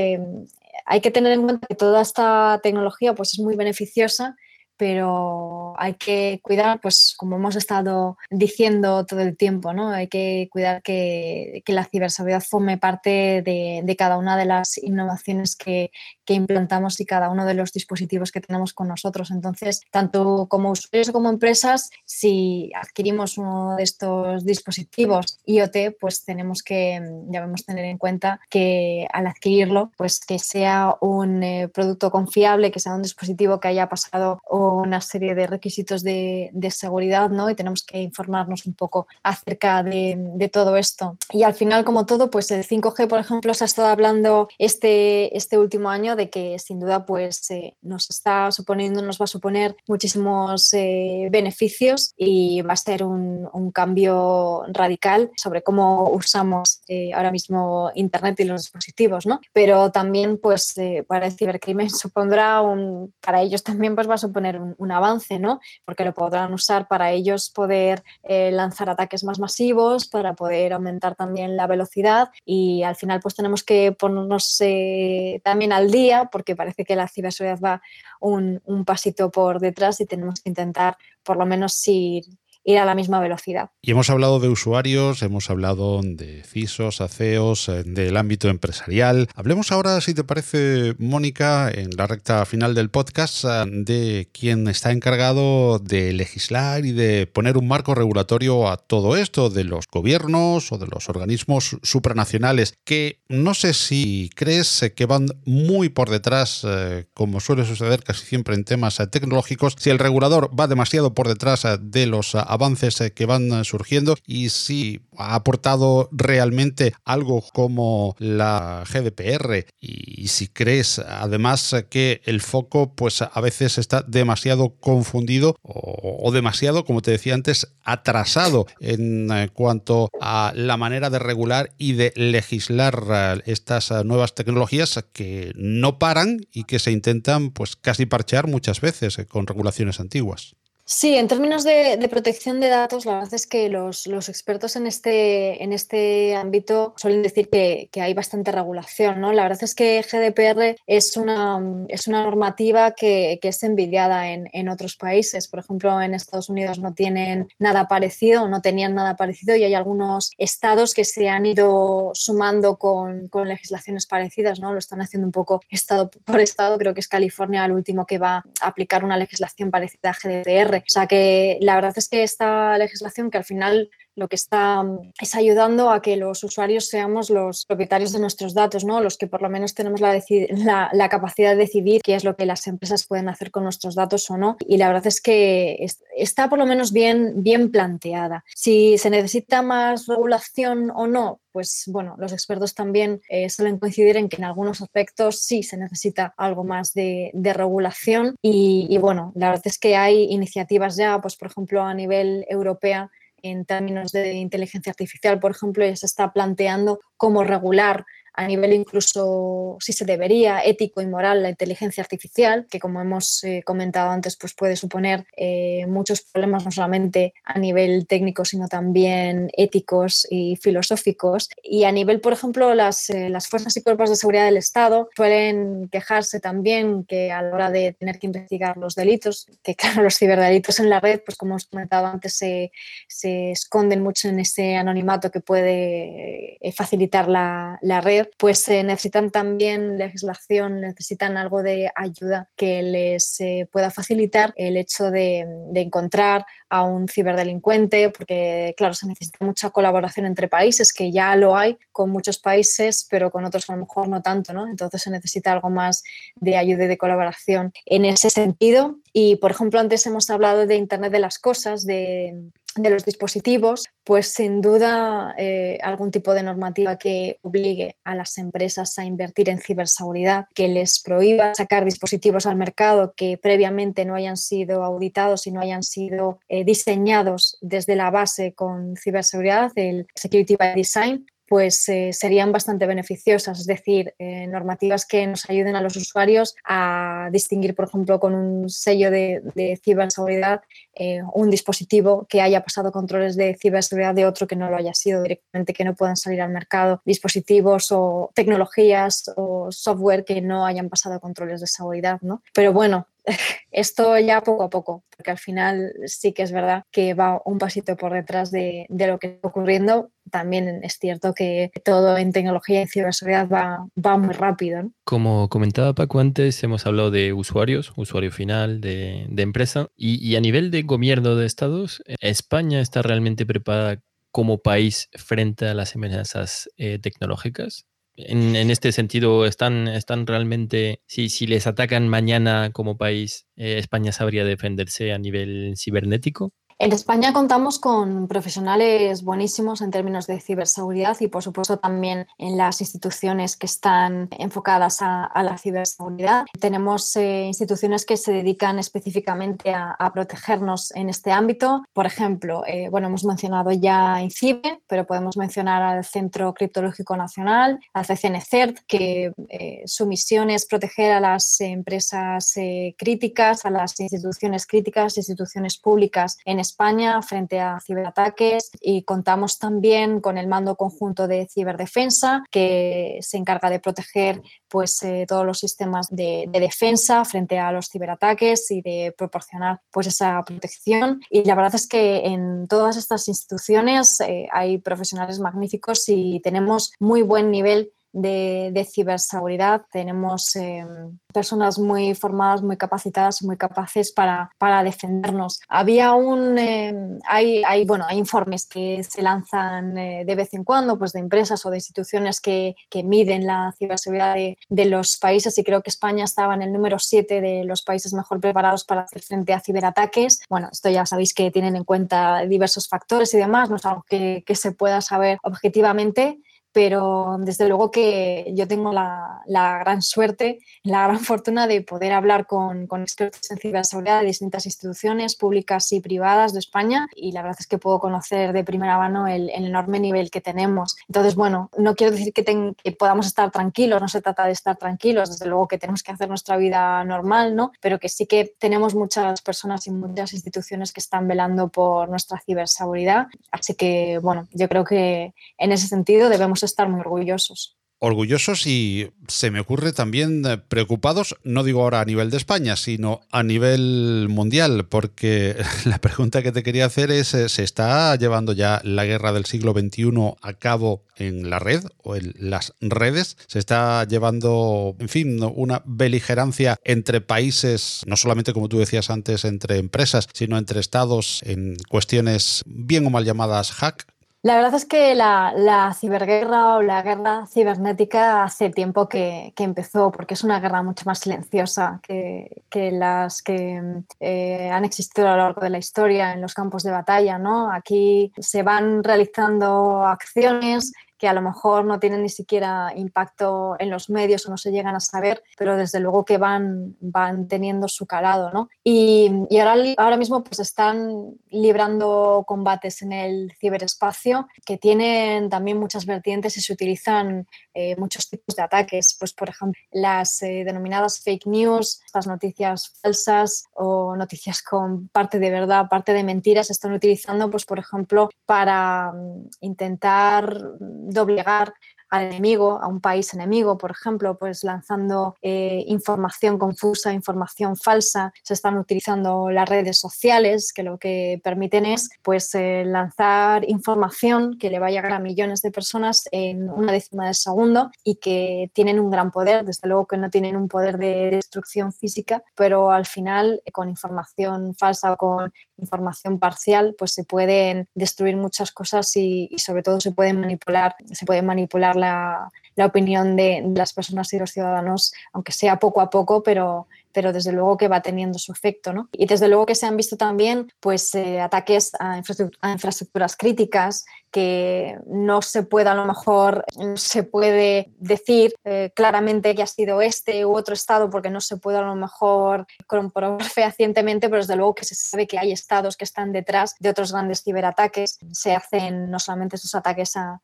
hay que tener en cuenta que toda esta tecnología pues, es muy beneficiosa pero hay que cuidar, pues como hemos estado diciendo todo el tiempo, ¿no? Hay que cuidar que, la ciberseguridad forme parte de, cada una de las innovaciones que, implantamos y cada uno de los dispositivos que tenemos con nosotros. Entonces, tanto como usuarios como empresas, si adquirimos uno de estos dispositivos IoT, pues tenemos que, debemos tener en cuenta que al adquirirlo, pues que sea un eh, producto confiable, que sea un dispositivo que haya pasado una serie de requisitos de, seguridad, ¿no? Y tenemos que informarnos un poco acerca de, todo esto. Y al final, como todo, pues el 5G, por ejemplo, se ha estado hablando este, este último año de que sin duda pues eh, nos está suponiendo, nos va a suponer muchísimos eh, beneficios y va a ser un, cambio radical sobre cómo usamos eh, ahora mismo Internet y los dispositivos, ¿no? Pero también pues para el cibercrimen supondrá un, para ellos también pues va a suponer un, avance, ¿no? Porque lo podrán usar para ellos poder eh, lanzar ataques más masivos, para poder aumentar también la velocidad y al final pues tenemos que ponernos eh, también al día porque parece que la ciberseguridad va un, un pasito por detrás y tenemos que intentar por lo menos ir ir a la misma velocidad. Y hemos hablado de usuarios, hemos hablado de CISOs, ACEOs, eh, del ámbito empresarial. Hablemos ahora, si te parece, Mónica, en la recta final del podcast, eh, de quién está encargado de legislar y de poner un marco regulatorio a todo esto, de los gobiernos o de los organismos supranacionales, que no sé si crees que van muy por detrás, eh, como suele suceder casi siempre en temas tecnológicos, si el regulador va demasiado por detrás de los avances eh, que van eh, surgiendo y si ha aportado realmente algo como la GDPR y si crees además que el foco pues a veces está demasiado confundido o, demasiado, como te decía antes, atrasado en eh, cuanto a la manera de regular y de legislar estas nuevas tecnologías que no paran y que se intentan pues casi parchear muchas veces con regulaciones antiguas. Sí, en términos de, protección de datos, la verdad es que los, expertos en este, en este ámbito suelen decir que, hay bastante regulación. ¿no? La verdad es que GDPR es una, es una normativa que, es envidiada en, otros países. Por ejemplo, en Estados Unidos no tienen nada parecido, no tenían nada parecido y hay algunos estados que se han ido sumando con, con legislaciones parecidas. ¿no? Lo están haciendo un poco estado por estado. Creo que es California el último que va a aplicar una legislación parecida a GDPR. O sea que la verdad es que esta legislación que al final lo que está mm, es ayudando a que los usuarios seamos los propietarios de nuestros datos, ¿no? los que por lo menos tenemos la, capacidad de decidir qué es lo que las empresas pueden hacer con nuestros datos o no. Y la verdad es que está por lo menos bien, bien planteada. Si se necesita más regulación o no, pues bueno, los expertos también eh, suelen coincidir en que en algunos aspectos sí se necesita algo más de, regulación y, y, bueno, la verdad es que hay iniciativas ya, pues por ejemplo a nivel europeo en términos de inteligencia artificial, por ejemplo, ya se está planteando cómo regular a nivel incluso si se debería ético y moral la inteligencia artificial, que como hemos eh, comentado antes, pues puede suponer eh, muchos problemas no solamente a nivel técnico, sino también éticos y filosóficos. Y a nivel, por ejemplo, las, eh, las fuerzas y cuerpos de seguridad del Estado suelen quejarse también que a la hora de tener que investigar los delitos, que claro, los ciberdelitos en la red, pues como hemos comentado antes, se, se esconden mucho en ese anonimato que puede facilitar la, la red pues eh, necesitan también legislación, necesitan algo de ayuda que les eh, pueda facilitar el hecho de, encontrar a un ciberdelincuente, porque claro, se necesita mucha colaboración entre países, que ya lo hay con muchos países, pero con otros a lo mejor no tanto, ¿no? Entonces se necesita algo más de ayuda y de colaboración en ese sentido. Y, por ejemplo, antes hemos hablado de Internet de las Cosas, de de los dispositivos, pues sin duda eh, algún tipo de normativa que obligue a las empresas a invertir en ciberseguridad, que les prohíba sacar dispositivos al mercado que previamente no hayan sido auditados y no hayan sido eh, diseñados desde la base con ciberseguridad, el Security by Design, pues eh, serían bastante beneficiosas, es decir, eh, normativas que nos ayuden a los usuarios a distinguir, por ejemplo, con un sello de, ciberseguridad eh, un dispositivo que haya pasado controles de ciberseguridad de otro que no lo haya sido directamente, que no puedan salir al mercado dispositivos o tecnologías o software que no hayan pasado controles de seguridad. ¿no? Pero bueno, esto ya poco a poco, porque al final sí que es verdad que va un pasito por detrás de, lo que está ocurriendo. También es cierto que todo en tecnología y ciberseguridad va, muy rápido. Como comentaba Paco antes, hemos hablado de usuarios, usuario final, de, empresa, y, a nivel de gobierno de estados, ¿España está realmente preparada como país frente a las amenazas eh, tecnológicas? En, este sentido, ¿están, están realmente, si, si les atacan mañana como país, eh, España sabría defenderse a nivel cibernético? En España contamos con profesionales buenísimos en términos de ciberseguridad y, por supuesto, también en las instituciones que están enfocadas a, la ciberseguridad. Tenemos eh, instituciones que se dedican específicamente a, protegernos en este ámbito. Por ejemplo, eh, bueno, hemos mencionado ya INCIBE, pero podemos mencionar al Centro Criptológico Nacional, al CCNCERT, que eh, su misión es proteger a las empresas críticas, a las instituciones críticas, instituciones públicas en España frente a ciberataques y contamos también con el Mando Conjunto de Ciberdefensa que se encarga de proteger pues, eh, todos los sistemas de, defensa frente a los ciberataques y de proporcionar pues, esa protección. Y la verdad es que en todas estas instituciones eh, hay profesionales magníficos y tenemos muy buen nivel de, ciberseguridad. Tenemos em, personas muy formadas, muy capacitadas, muy capaces para, para defendernos. Había un, em, hay, hay, bueno, hay informes que se lanzan eh, de vez en cuando, pues de empresas o de instituciones que, que miden la ciberseguridad de, de, los países y creo que España estaba en el número 7 de los países mejor preparados para hacer frente a ciberataques. Bueno, esto ya sabéis que tienen en cuenta diversos factores y demás, no es algo que, que se pueda saber objetivamente, pero desde luego que yo tengo la, gran suerte, la gran fortuna de poder hablar con, expertos en ciberseguridad de distintas instituciones públicas y privadas de España y la verdad es que puedo conocer de primera mano el, enorme nivel que tenemos. Entonces, bueno, no quiero decir que, que, podamos estar tranquilos, no se trata de estar tranquilos, desde luego que tenemos que hacer nuestra vida normal, ¿no? Pero que sí que tenemos muchas personas y muchas instituciones que están velando por nuestra ciberseguridad. Así que, bueno, yo creo que en ese sentido debemos estar muy orgullosos orgullosos y se me ocurre también eh, preocupados, no digo ahora a nivel de España, sino a nivel mundial, porque la pregunta que te quería hacer es, eh, ¿se está llevando ya la guerra del siglo XXI a cabo en la red o en las redes? ¿Se está llevando, en fin, una beligerancia entre países, no solamente como tú decías antes, entre empresas, sino entre estados en cuestiones bien o mal llamadas hack? La verdad es que la, ciberguerra o la guerra cibernética hace tiempo que, empezó, porque es una guerra mucho más silenciosa que, las que eh, han existido a lo largo de la historia en los campos de batalla. ¿no? Aquí se van realizando acciones que a lo mejor no tienen ni siquiera impacto en los medios o no se llegan a saber, pero desde luego que van, van teniendo su calado. ¿no? Y, ahora, ahora mismo pues están librando combates en el ciberespacio que tienen también muchas vertientes y se utilizan eh, muchos tipos de ataques. Pues, por ejemplo, las eh, denominadas fake news, estas noticias falsas o noticias con parte de verdad, parte de mentiras, se están utilizando, pues, por ejemplo, para mm, intentar doblegar al enemigo, a un país enemigo, por ejemplo, pues lanzando eh, información confusa, información falsa. Se están utilizando las redes sociales que lo que permiten es pues eh, lanzar información que le va a llegar a millones de personas en una décima de segundo y que tienen un gran poder. Desde luego que no tienen un poder de destrucción física, pero al final con información falsa o con información parcial, pues se pueden destruir muchas cosas y, y sobre todo se pueden manipular, se pueden manipular la, opinión de, las personas y los ciudadanos, aunque sea poco a poco, pero, pero desde luego que va teniendo su efecto. ¿no? Y desde luego que se han visto también pues, eh, ataques a, infraestructuras críticas que no se puede a lo mejor, se puede decir eh, claramente que ha sido este u otro estado porque no se puede a lo mejor comprobar fehacientemente, pero desde luego que se sabe que hay estados que están detrás de otros grandes ciberataques. Se hacen no solamente esos ataques a,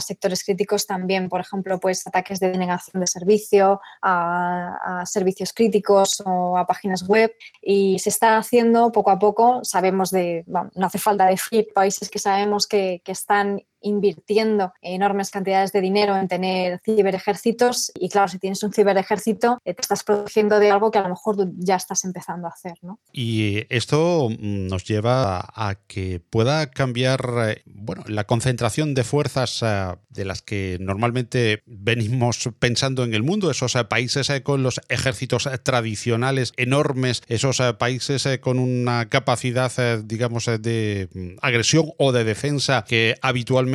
sectores críticos, también, por ejemplo, pues ataques de denegación de servicio, a servicios críticos o a páginas web y se está haciendo poco a poco. Sabemos de, no hace falta decir países que sabemos que que están invirtiendo enormes cantidades de dinero en tener ciberejércitos y claro, si tienes un ciberejército, te estás protegiendo de algo que a lo mejor ya estás empezando a hacer. ¿no? Y esto mm, nos lleva a que pueda cambiar eh, bueno, la concentración de fuerzas eh, de las que normalmente venimos pensando en el mundo, esos eh, países con los ejércitos tradicionales enormes, esos países con una capacidad, digamos, de mm, agresión o de defensa que habitualmente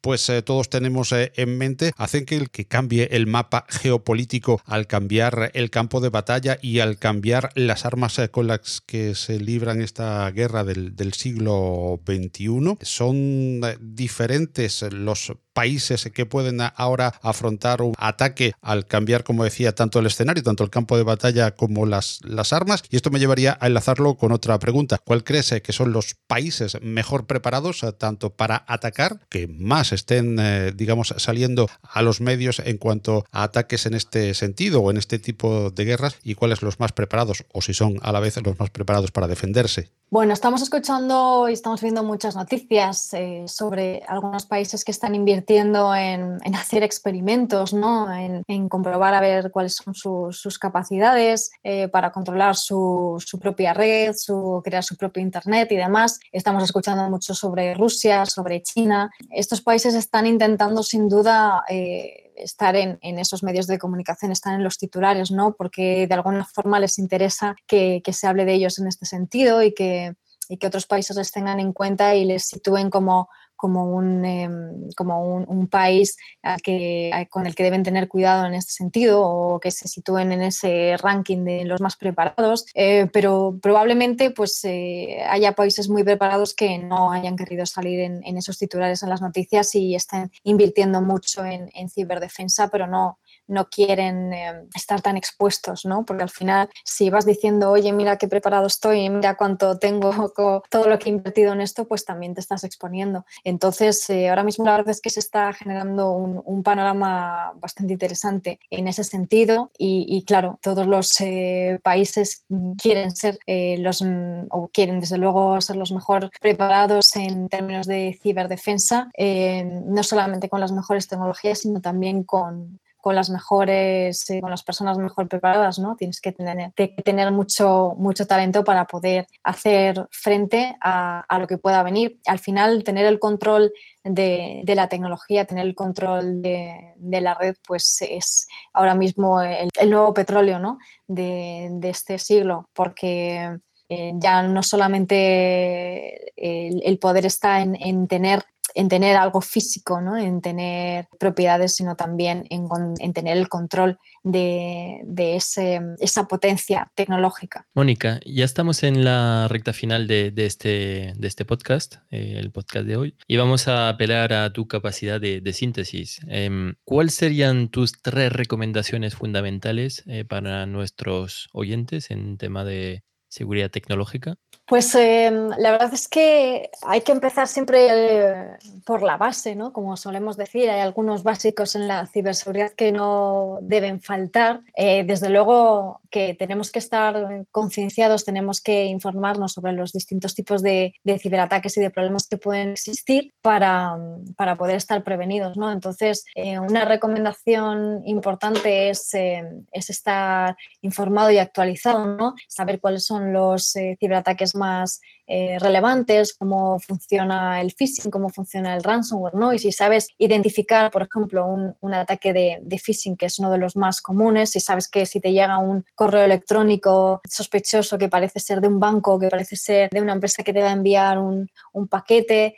pues todos tenemos en mente, hacen que, el que cambie el mapa geopolítico al cambiar el campo de batalla y al cambiar las armas con las que se libran esta guerra del siglo XXI. Son diferentes los países que pueden ahora afrontar un ataque al cambiar, como decía, tanto el escenario, tanto el campo de batalla como las, las armas. Y esto me llevaría a enlazarlo con otra pregunta. ¿Cuál crees que son los países mejor preparados eh, tanto para atacar, que más estén, eh, digamos, saliendo a los medios en cuanto a ataques en este sentido o en este tipo de guerras y cuáles los más preparados o si son a la vez los más preparados para defenderse? Bueno, estamos escuchando y estamos viendo muchas noticias eh, sobre algunos países que están invirtiendo en, hacer experimentos, ¿no? en, comprobar a ver cuáles son sus capacidades eh, para controlar su, propia red, su, crear su propio Internet y demás. Estamos escuchando mucho sobre Rusia, sobre China. Estos países están intentando sin duda... Eh, estar en, esos medios de comunicación, estar en los titulares, ¿no? Porque de alguna forma les interesa que, se hable de ellos en este sentido y que, y que otros países les tengan en cuenta y les sitúen como, como un, em, como un, país que, con el que deben tener cuidado en este sentido o que se sitúen en ese ranking de los más preparados, eh, pero probablemente pues eh, haya países muy preparados que no hayan querido salir en, esos titulares en las noticias y estén invirtiendo mucho en ciberdefensa, pero no, no quieren eh, estar tan expuestos, ¿no? Porque al final, si vas diciendo, oye, mira qué preparado estoy, mira cuánto tengo, todo lo que he invertido en esto, pues también te estás exponiendo. Entonces, eh, ahora mismo la verdad es que se está generando un, panorama bastante interesante en ese sentido y, claro, todos los eh, países quieren ser los, o quieren desde luego ser los mejor preparados en términos de ciberdefensa, no solamente con las mejores tecnologías, sino también con con las mejores, eh, con las personas mejor preparadas, ¿no? Tienes que tener, que tener mucho, mucho talento para poder hacer frente a, lo que pueda venir. Al final, tener el control de, la tecnología, tener el control de, la red, pues es ahora mismo el, nuevo petróleo, ¿no? De, este siglo, porque eh, ya no solamente el, poder está en, en tener en tener algo físico, ¿no? en tener propiedades, sino también en, tener el control de, ese, esa potencia tecnológica. Mónica, ya estamos en la recta final de, este, de este podcast, eh, el podcast de hoy, y vamos a apelar a tu capacidad de, síntesis. Em, ¿Cuáles serían tus tres recomendaciones fundamentales eh, para nuestros oyentes en tema de seguridad tecnológica? Pues em, la verdad es que hay que empezar siempre eh, por la base, ¿no? Como solemos decir, hay algunos básicos en la ciberseguridad que no deben faltar. Eh, desde luego que tenemos que estar concienciados, tenemos que informarnos sobre los distintos tipos de, ciberataques y de problemas que pueden existir para, para poder estar prevenidos, ¿no? Entonces, eh, una recomendación importante es, es, estar informado y actualizado, ¿no? Saber cuáles son los ciberataques más eh, relevantes, cómo funciona el phishing, cómo funciona el ransomware, ¿no? Y si sabes identificar, por ejemplo, un, ataque de, phishing, que es uno de los más comunes, si sabes que si te llega un correo electrónico sospechoso que parece ser de un banco, que parece ser de una empresa que te va a enviar un, paquete,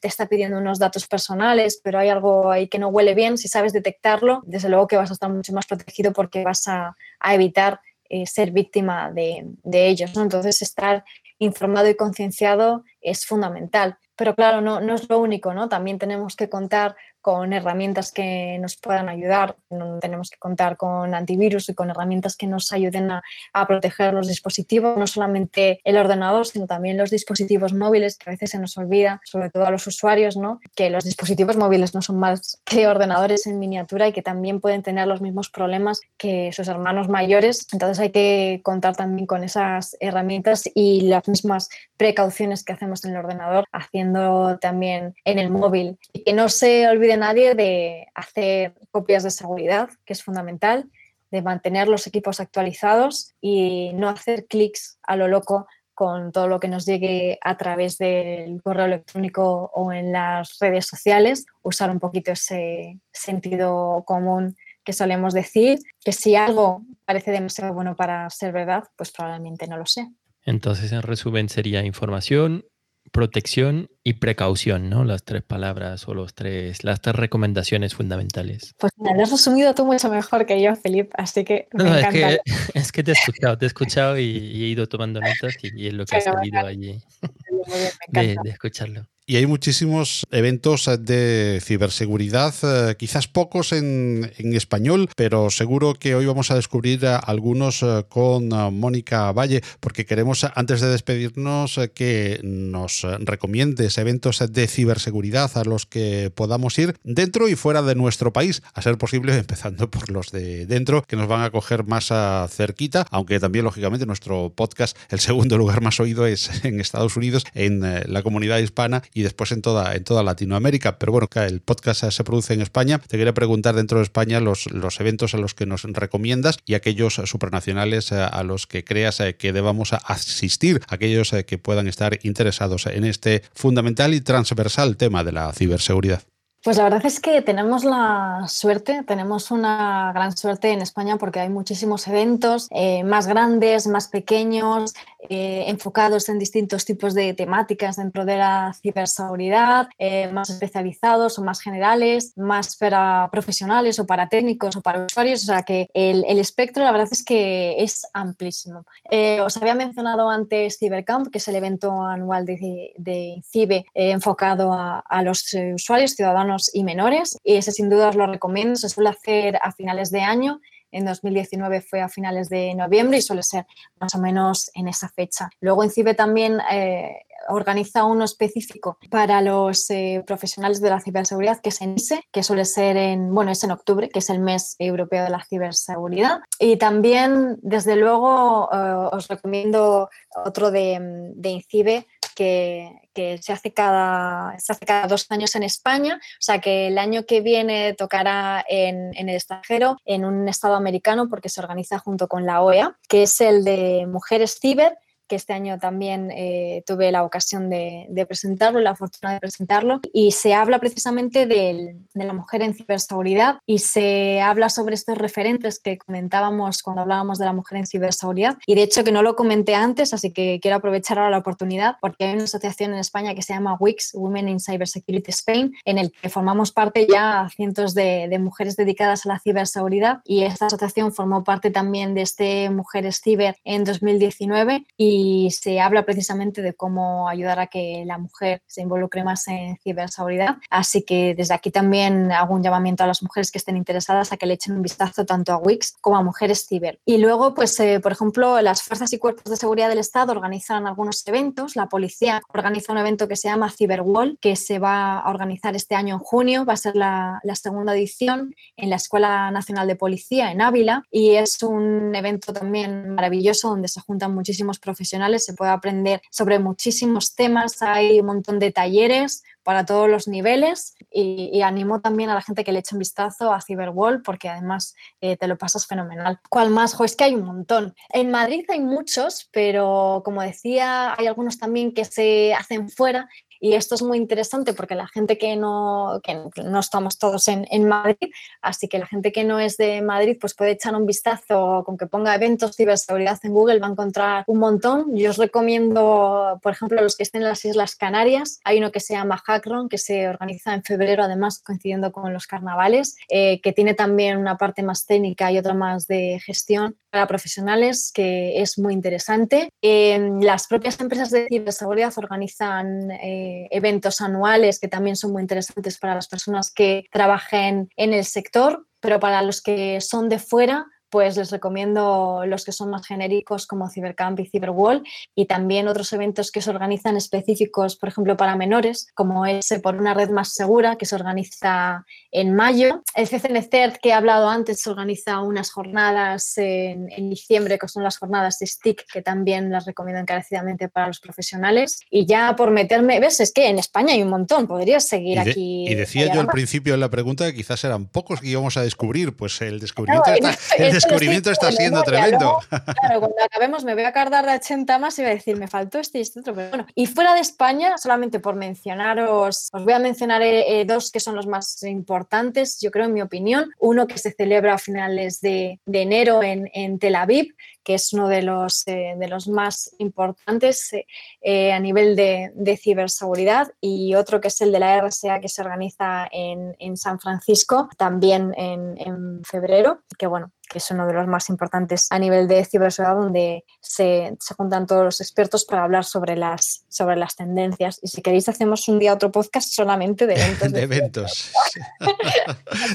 te está pidiendo unos datos personales, pero hay algo ahí que no huele bien, si sabes detectarlo, desde luego que vas a estar mucho más protegido porque vas a, evitar eh, ser víctima de, de ellos. ¿no? Entonces, estar informado y concienciado es fundamental. Pero claro, no, no es lo único, ¿no? También tenemos que contar con herramientas que nos puedan ayudar. tenemos que contar con antivirus y con herramientas que nos ayuden a, proteger los dispositivos, no solamente el ordenador, sino también los dispositivos móviles, que a veces se nos olvida, sobre todo a los usuarios, ¿no? que los dispositivos móviles no son más que ordenadores en miniatura y que también pueden tener los mismos problemas que sus hermanos mayores. Entonces hay que contar también con esas herramientas y las mismas precauciones que hacemos en el ordenador, haciendo también en el móvil. Y que no se olvide nadie de hacer copias de seguridad, que es fundamental, de mantener los equipos actualizados y no hacer clics a lo loco con todo lo que nos llegue a través del correo electrónico o en las redes sociales, usar un poquito ese sentido común que solemos decir, que si algo parece demasiado bueno para ser verdad, pues probablemente no lo sé. Entonces, en resumen, sería información, protección y precaución, ¿no? Las tres palabras o los tres, las tres recomendaciones fundamentales. Pues me lo has resumido tú mucho mejor que yo, Felipe, así que me no, Es que, es que, te he escuchado, te he escuchado y, he ido tomando notas y, es lo que ha salido allí de, de escucharlo. Y hay muchísimos eventos de ciberseguridad, eh, quizás pocos en, español, pero seguro que hoy vamos a descubrir eh, algunos eh, con Mónica Valle, porque queremos, antes de despedirnos, que nos recomiendes eventos de ciberseguridad a los que podamos ir dentro y fuera de nuestro país, a ser posible empezando por los de dentro, que nos van a coger más cerquita, aunque también, lógicamente, nuestro podcast, el segundo lugar más oído es en Estados Unidos, en la comunidad hispana y después en toda, en toda Latinoamérica. Pero bueno, el podcast se produce en España. Te quería preguntar dentro de España los, los eventos a los que nos recomiendas y aquellos supranacionales eh, a los que creas eh, que debamos asistir, aquellos eh, que puedan estar interesados en este fundamental y transversal tema de la ciberseguridad. Pues la verdad es que tenemos la suerte, tenemos una gran suerte en España porque hay muchísimos eventos más grandes, más pequeños, eh, enfocados en distintos tipos de temáticas dentro de la ciberseguridad, eh, más especializados o más generales, más para profesionales o para técnicos o para usuarios. O sea que el, espectro la verdad es que es amplísimo. Eh, os había mencionado antes CiberCamp, que es el evento anual de, de CIBE enfocado a, a, los usuarios, ciudadanos y menores. Y ese sin duda os lo recomiendo. Se suele hacer a finales de año en 2019 fue a finales de noviembre y suele ser más o menos en esa fecha. Luego INCIBE también eh, organiza uno específico para los eh, profesionales de la ciberseguridad, que es en ISE, que suele ser en, bueno, es en octubre, que es el mes europeo de la ciberseguridad. Y también, desde luego, eh, os recomiendo otro de, de INCIBE, que, se, hace cada, se hace cada dos años en España, o sea que el año que viene tocará en, el extranjero, en un estado americano, porque se organiza junto con la OEA, que es el de Mujeres Ciber que este año también eh, tuve la ocasión de, presentarlo, la fortuna de presentarlo, y se habla precisamente de la mujer en ciberseguridad y se habla sobre estos referentes que comentábamos cuando hablábamos de la mujer en ciberseguridad. Y de hecho que no lo comenté antes, así que quiero aprovechar ahora la oportunidad porque hay una asociación en España que se llama WIX, Women in Cybersecurity Spain, en el que formamos parte ya cientos de, de mujeres dedicadas a la ciberseguridad y esta asociación formó parte también de este Mujeres Ciber en 2019 y y se habla precisamente de cómo ayudar a que la mujer se involucre más en ciberseguridad. Así que desde aquí también hago un llamamiento a las mujeres que estén interesadas a que le echen un vistazo tanto a Wix como a Mujeres Ciber. Y luego, pues, eh, por ejemplo, las fuerzas y cuerpos de seguridad del Estado organizan algunos eventos. La policía organiza un evento que se llama Cyberwall, que se va a organizar este año en junio. Va a ser la, la segunda edición en la Escuela Nacional de Policía en Ávila y es un evento también maravilloso donde se juntan muchísimos profesionales se puede aprender sobre muchísimos temas, hay un montón de talleres para todos los niveles y, animo también a la gente que le eche un vistazo a Cyberwall porque además eh, te lo pasas fenomenal. ¿Cuál más? Jo, es que hay un montón. En Madrid hay muchos, pero como decía, hay algunos también que se hacen fuera y esto es muy interesante porque la gente que no, que no estamos todos en, Madrid, así que la gente que no es de Madrid pues puede echar un vistazo con que ponga eventos ciberseguridad en Google, va a encontrar un montón. Yo os recomiendo, por ejemplo, los que estén en las Islas Canarias, hay uno que se llama Hackron, que se organiza en febrero, además coincidiendo con los carnavales, eh, que tiene también una parte más técnica y otra más de gestión para profesionales, que es muy interesante. las propias empresas de ciberseguridad organizan eh, eventos anuales que también son muy interesantes para las personas que trabajen en el sector, pero para los que son de fuera, pues les recomiendo los que son más genéricos como Cybercamp y Cyberwall y también otros eventos que se organizan específicos, por ejemplo, para menores, como ese por una red más segura que se organiza en mayo. El CCNCERT que he hablado antes se organiza unas jornadas en, en diciembre, que son las jornadas de STIC, que también las recomiendo encarecidamente para los profesionales. Y ya por meterme, ves, es que en España hay un montón, podrías seguir aquí. Y decía yo al principio en la pregunta que quizás eran pocos que íbamos a descubrir, pues el descubrimiento está, el descubrimiento está siendo tremendo. claro, cuando acabemos me voy a cargar de 80 más y voy a decir, me faltó este y este otro. Pero bueno, y fuera de España, solamente por mencionaros, os voy a mencionar eh, dos que son los más importantes, yo creo, en mi opinión. Uno que se celebra a finales de, enero en, en Tel Aviv, que es uno de los, eh, de los más importantes eh, a nivel de, ciberseguridad, y otro que es el de la RSA que se organiza en, San Francisco también en, febrero, que bueno, que es uno de los más importantes a nivel de ciberseguridad, donde se, juntan todos los expertos para hablar sobre las, sobre las tendencias. Y si queréis, hacemos un día otro podcast solamente de eventos. de, eventos.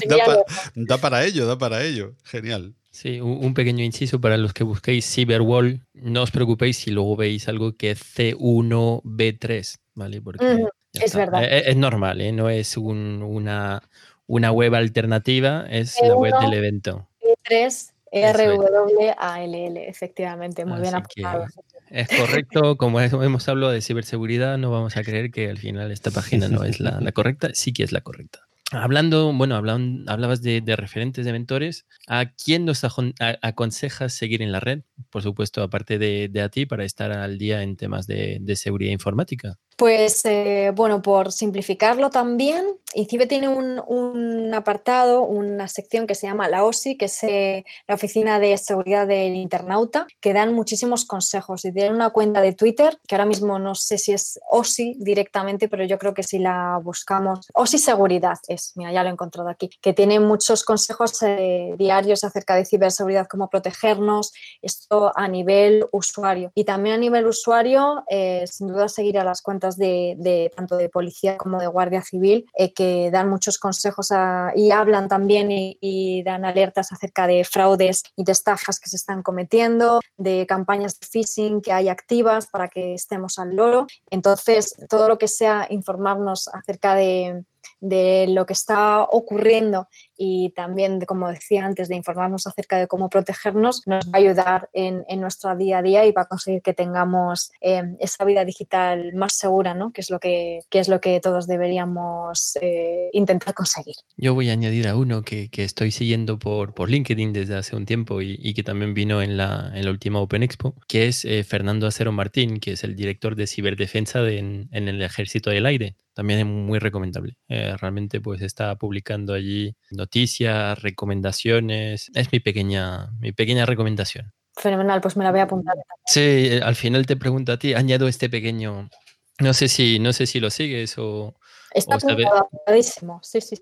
da, para ello, da para ello. Genial. Sí, un pequeño inciso para los que busquéis Cyberwall. No os preocupéis si luego veis algo que es C1B3, ¿vale? Porque es verdad. E, e, es, normal, ¿eh? No es una, una web alternativa, es la web del evento. B3 RWALL, efectivamente, muy bien aplicado. Es correcto, como hemos hablado de ciberseguridad, no vamos a creer que al final esta página no es la, la correcta, sí que es la correcta. Hablando, bueno, hablabas de, referentes de mentores. ¿A quién nos aconsejas seguir en la red? Por supuesto, aparte de, a ti, para estar al día en temas de seguridad informática. Pues eh, bueno, por simplificarlo también, INCIBE tiene un, apartado, una sección que se llama la OSI, que es eh, la Oficina de Seguridad del Internauta, que dan muchísimos consejos y tienen una cuenta de Twitter, que ahora mismo no sé si es OSI directamente, pero yo creo que si la buscamos, OSI Seguridad es, mira, ya lo he encontrado aquí, que tiene muchos consejos eh, diarios acerca de ciberseguridad, cómo protegernos, esto a nivel usuario. Y también a nivel usuario, sin duda seguir a las cuentas de, tanto de policía como de guardia civil eh, que dan muchos consejos y hablan también y, dan alertas acerca de fraudes y de estafas que se están cometiendo, de campañas de phishing que hay activas para que estemos al loro. Entonces, todo lo que sea informarnos acerca de, de lo que está ocurriendo y también, como decía antes, de informarnos acerca de cómo protegernos, nos va a ayudar en, en nuestro día a día y va a conseguir que tengamos eh, esa vida digital más segura, ¿no? que, es lo que, que es lo que todos deberíamos eh, intentar conseguir. Yo voy a añadir a uno que, que estoy siguiendo por, por, LinkedIn desde hace un tiempo y, y, que también vino en la, en la última Open Expo, que es eh, Fernando Acero Martín, que es el director de ciberdefensa en, en el Ejército del Aire también es muy recomendable. realmente pues está publicando allí noticias, recomendaciones. Es mi pequeña, mi pequeña recomendación. Fenomenal, pues me la voy a apuntar. Sí, eh, al final te pregunto a ti, añado este pequeño, no sé si, no sé si lo sigues o... Está apuntadísimo, sí, sí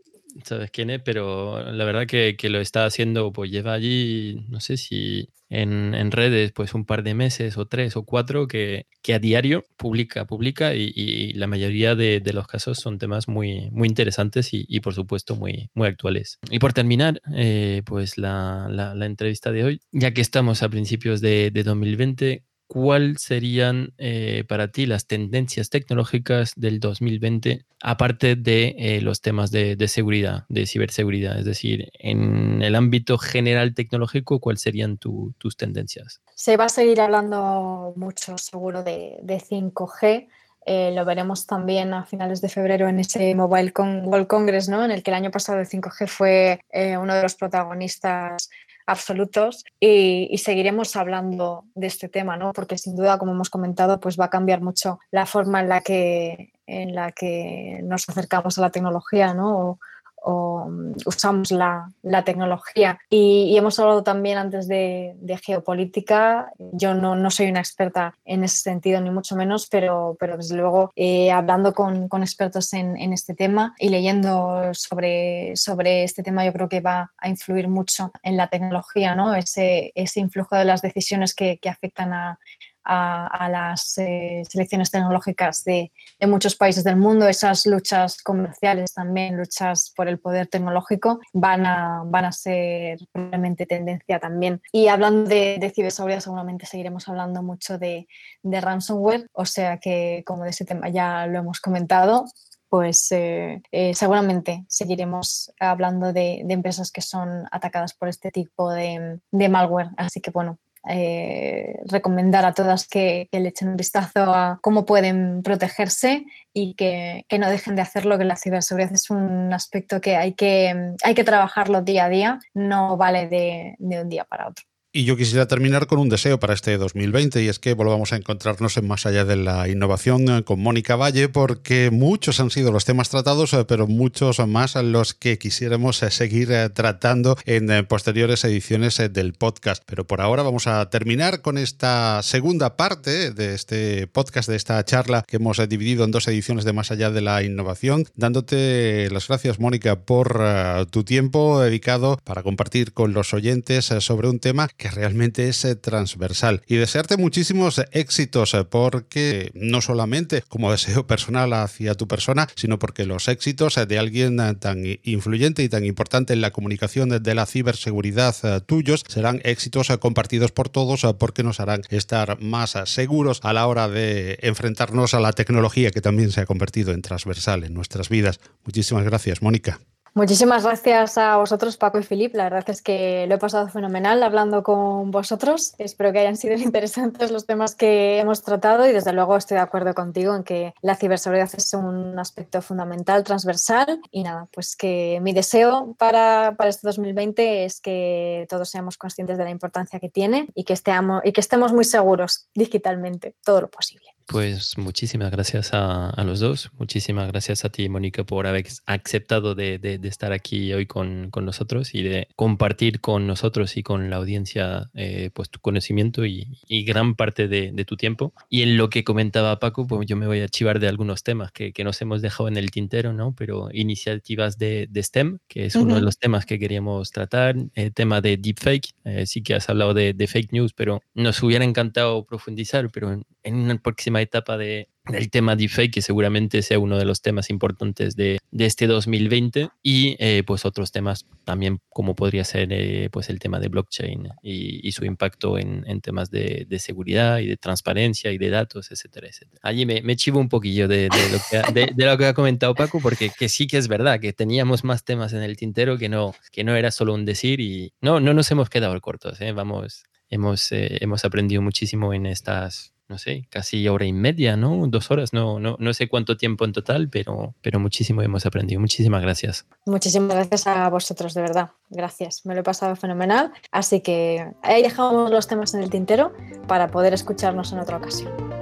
sabes quién es, pero la verdad que, lo está haciendo, pues lleva allí, no sé si en, redes, pues un par de meses o tres o cuatro que, a diario publica, publica y, la mayoría de, los casos son temas muy, muy interesantes y, por supuesto muy, muy actuales. Y por terminar, eh, pues la, entrevista de hoy, ya que estamos a principios de, de 2020, ¿cuáles serían eh, para ti las tendencias tecnológicas del 2020, aparte de eh, los temas de, seguridad, de ciberseguridad? Es decir, en el ámbito general tecnológico, ¿cuáles serían tus tendencias? Se va a seguir hablando mucho, seguro, de, 5G. Eh, lo veremos también a finales de febrero en ese Mobile World Congress, ¿no? en el que el año pasado el 5G fue uno de los protagonistas absolutos y, seguiremos hablando de este tema, ¿no? Porque sin duda, como hemos comentado, pues va a cambiar mucho la forma en la que, en la que nos acercamos a la tecnología, ¿no? Mm, usamos la, tecnología. Y, hemos hablado también antes de, geopolítica. Yo no, soy una experta en ese sentido, ni mucho menos, pero, pero desde luego eh, hablando con, expertos en, este tema y leyendo sobre, sobre este tema, yo creo que va a influir mucho en la tecnología, ¿no? ese, ese influjo de las decisiones que, afectan a, a, las eh, selecciones tecnológicas de, muchos países del mundo, esas luchas comerciales también, luchas por el poder tecnológico, van a, van a ser probablemente tendencia también. Y hablando de, ciberseguridad, seguramente seguiremos hablando mucho de, ransomware, o sea que como de ese tema ya lo hemos comentado, pues eh, eh, seguramente seguiremos hablando de, empresas que son atacadas por este tipo de, malware. Así que bueno, eh, recomendar a todas que, le echen un vistazo a cómo pueden protegerse y que, no dejen de hacerlo, que la ciberseguridad es un aspecto que hay que, hay que trabajarlo día a día, no vale de un día para otro. Y yo quisiera terminar con un deseo para este 2020 y es que volvamos a encontrarnos en Más allá de la innovación eh, con Mónica Valle porque muchos han sido los temas tratados, eh, pero muchos más los que quisiéramos eh, seguir tratando en posteriores ediciones del podcast. Pero por ahora vamos a terminar con esta segunda parte de este podcast, de esta charla que hemos dividido en dos ediciones de Más allá de la innovación, dándote las gracias Mónica por tu tiempo dedicado para compartir con los oyentes sobre un tema que realmente es eh, transversal. Y desearte muchísimos éxitos eh, porque no solamente como deseo personal hacia tu persona, sino porque los éxitos eh, de alguien tan influyente y tan importante en la comunicación de la ciberseguridad tuyos serán éxitos compartidos por todos porque nos harán estar más seguros a la hora de enfrentarnos a la tecnología que también se ha convertido en transversal en nuestras vidas. Muchísimas gracias, Mónica. Muchísimas gracias a vosotros, Paco y Filip. La verdad es que lo he pasado fenomenal hablando con vosotros. Espero que hayan sido interesantes los temas que hemos tratado y desde luego estoy de acuerdo contigo en que la ciberseguridad es un aspecto fundamental, transversal. Y nada, pues que mi deseo para, para este 2020 es que todos seamos conscientes de la importancia que tiene y que, estemos, y que estemos muy seguros digitalmente, todo lo posible. Pues muchísimas gracias a, los dos. Muchísimas gracias a ti, Mónica, por haber aceptado de, estar aquí hoy con, nosotros y de compartir con nosotros y con la audiencia eh, pues tu conocimiento y, gran parte de, tu tiempo. Y en lo que comentaba Paco, pues yo me voy a chivar de algunos temas que, nos hemos dejado en el tintero, ¿no? Pero iniciativas de, STEM, que es uno de los temas que queríamos tratar. El tema de deepfake, eh, sí que has hablado de, fake news, pero nos hubiera encantado profundizar, pero en una próxima etapa de, del tema deepfake, que seguramente sea uno de los temas importantes de, de este 2020, y eh, pues otros temas también como podría ser eh, pues el tema de blockchain y, y su impacto en, en temas de, de, seguridad y de transparencia y de datos, etcétera, etcétera. Allí me, me chivo un poquillo de, lo que, de, lo que ha comentado Paco, porque que sí que es verdad que teníamos más temas en el tintero que no, que no era solo un decir y no, no nos hemos quedado cortos, ¿eh? vamos, hemos, hemos aprendido muchísimo en estas no sé, casi hora y media, ¿no? Dos horas, no, no, no sé cuánto tiempo en total, pero, pero muchísimo hemos aprendido. Muchísimas gracias. Muchísimas gracias a vosotros, de verdad. Gracias, me lo he pasado fenomenal. Así que ahí dejamos los temas en el tintero para poder escucharnos en otra ocasión.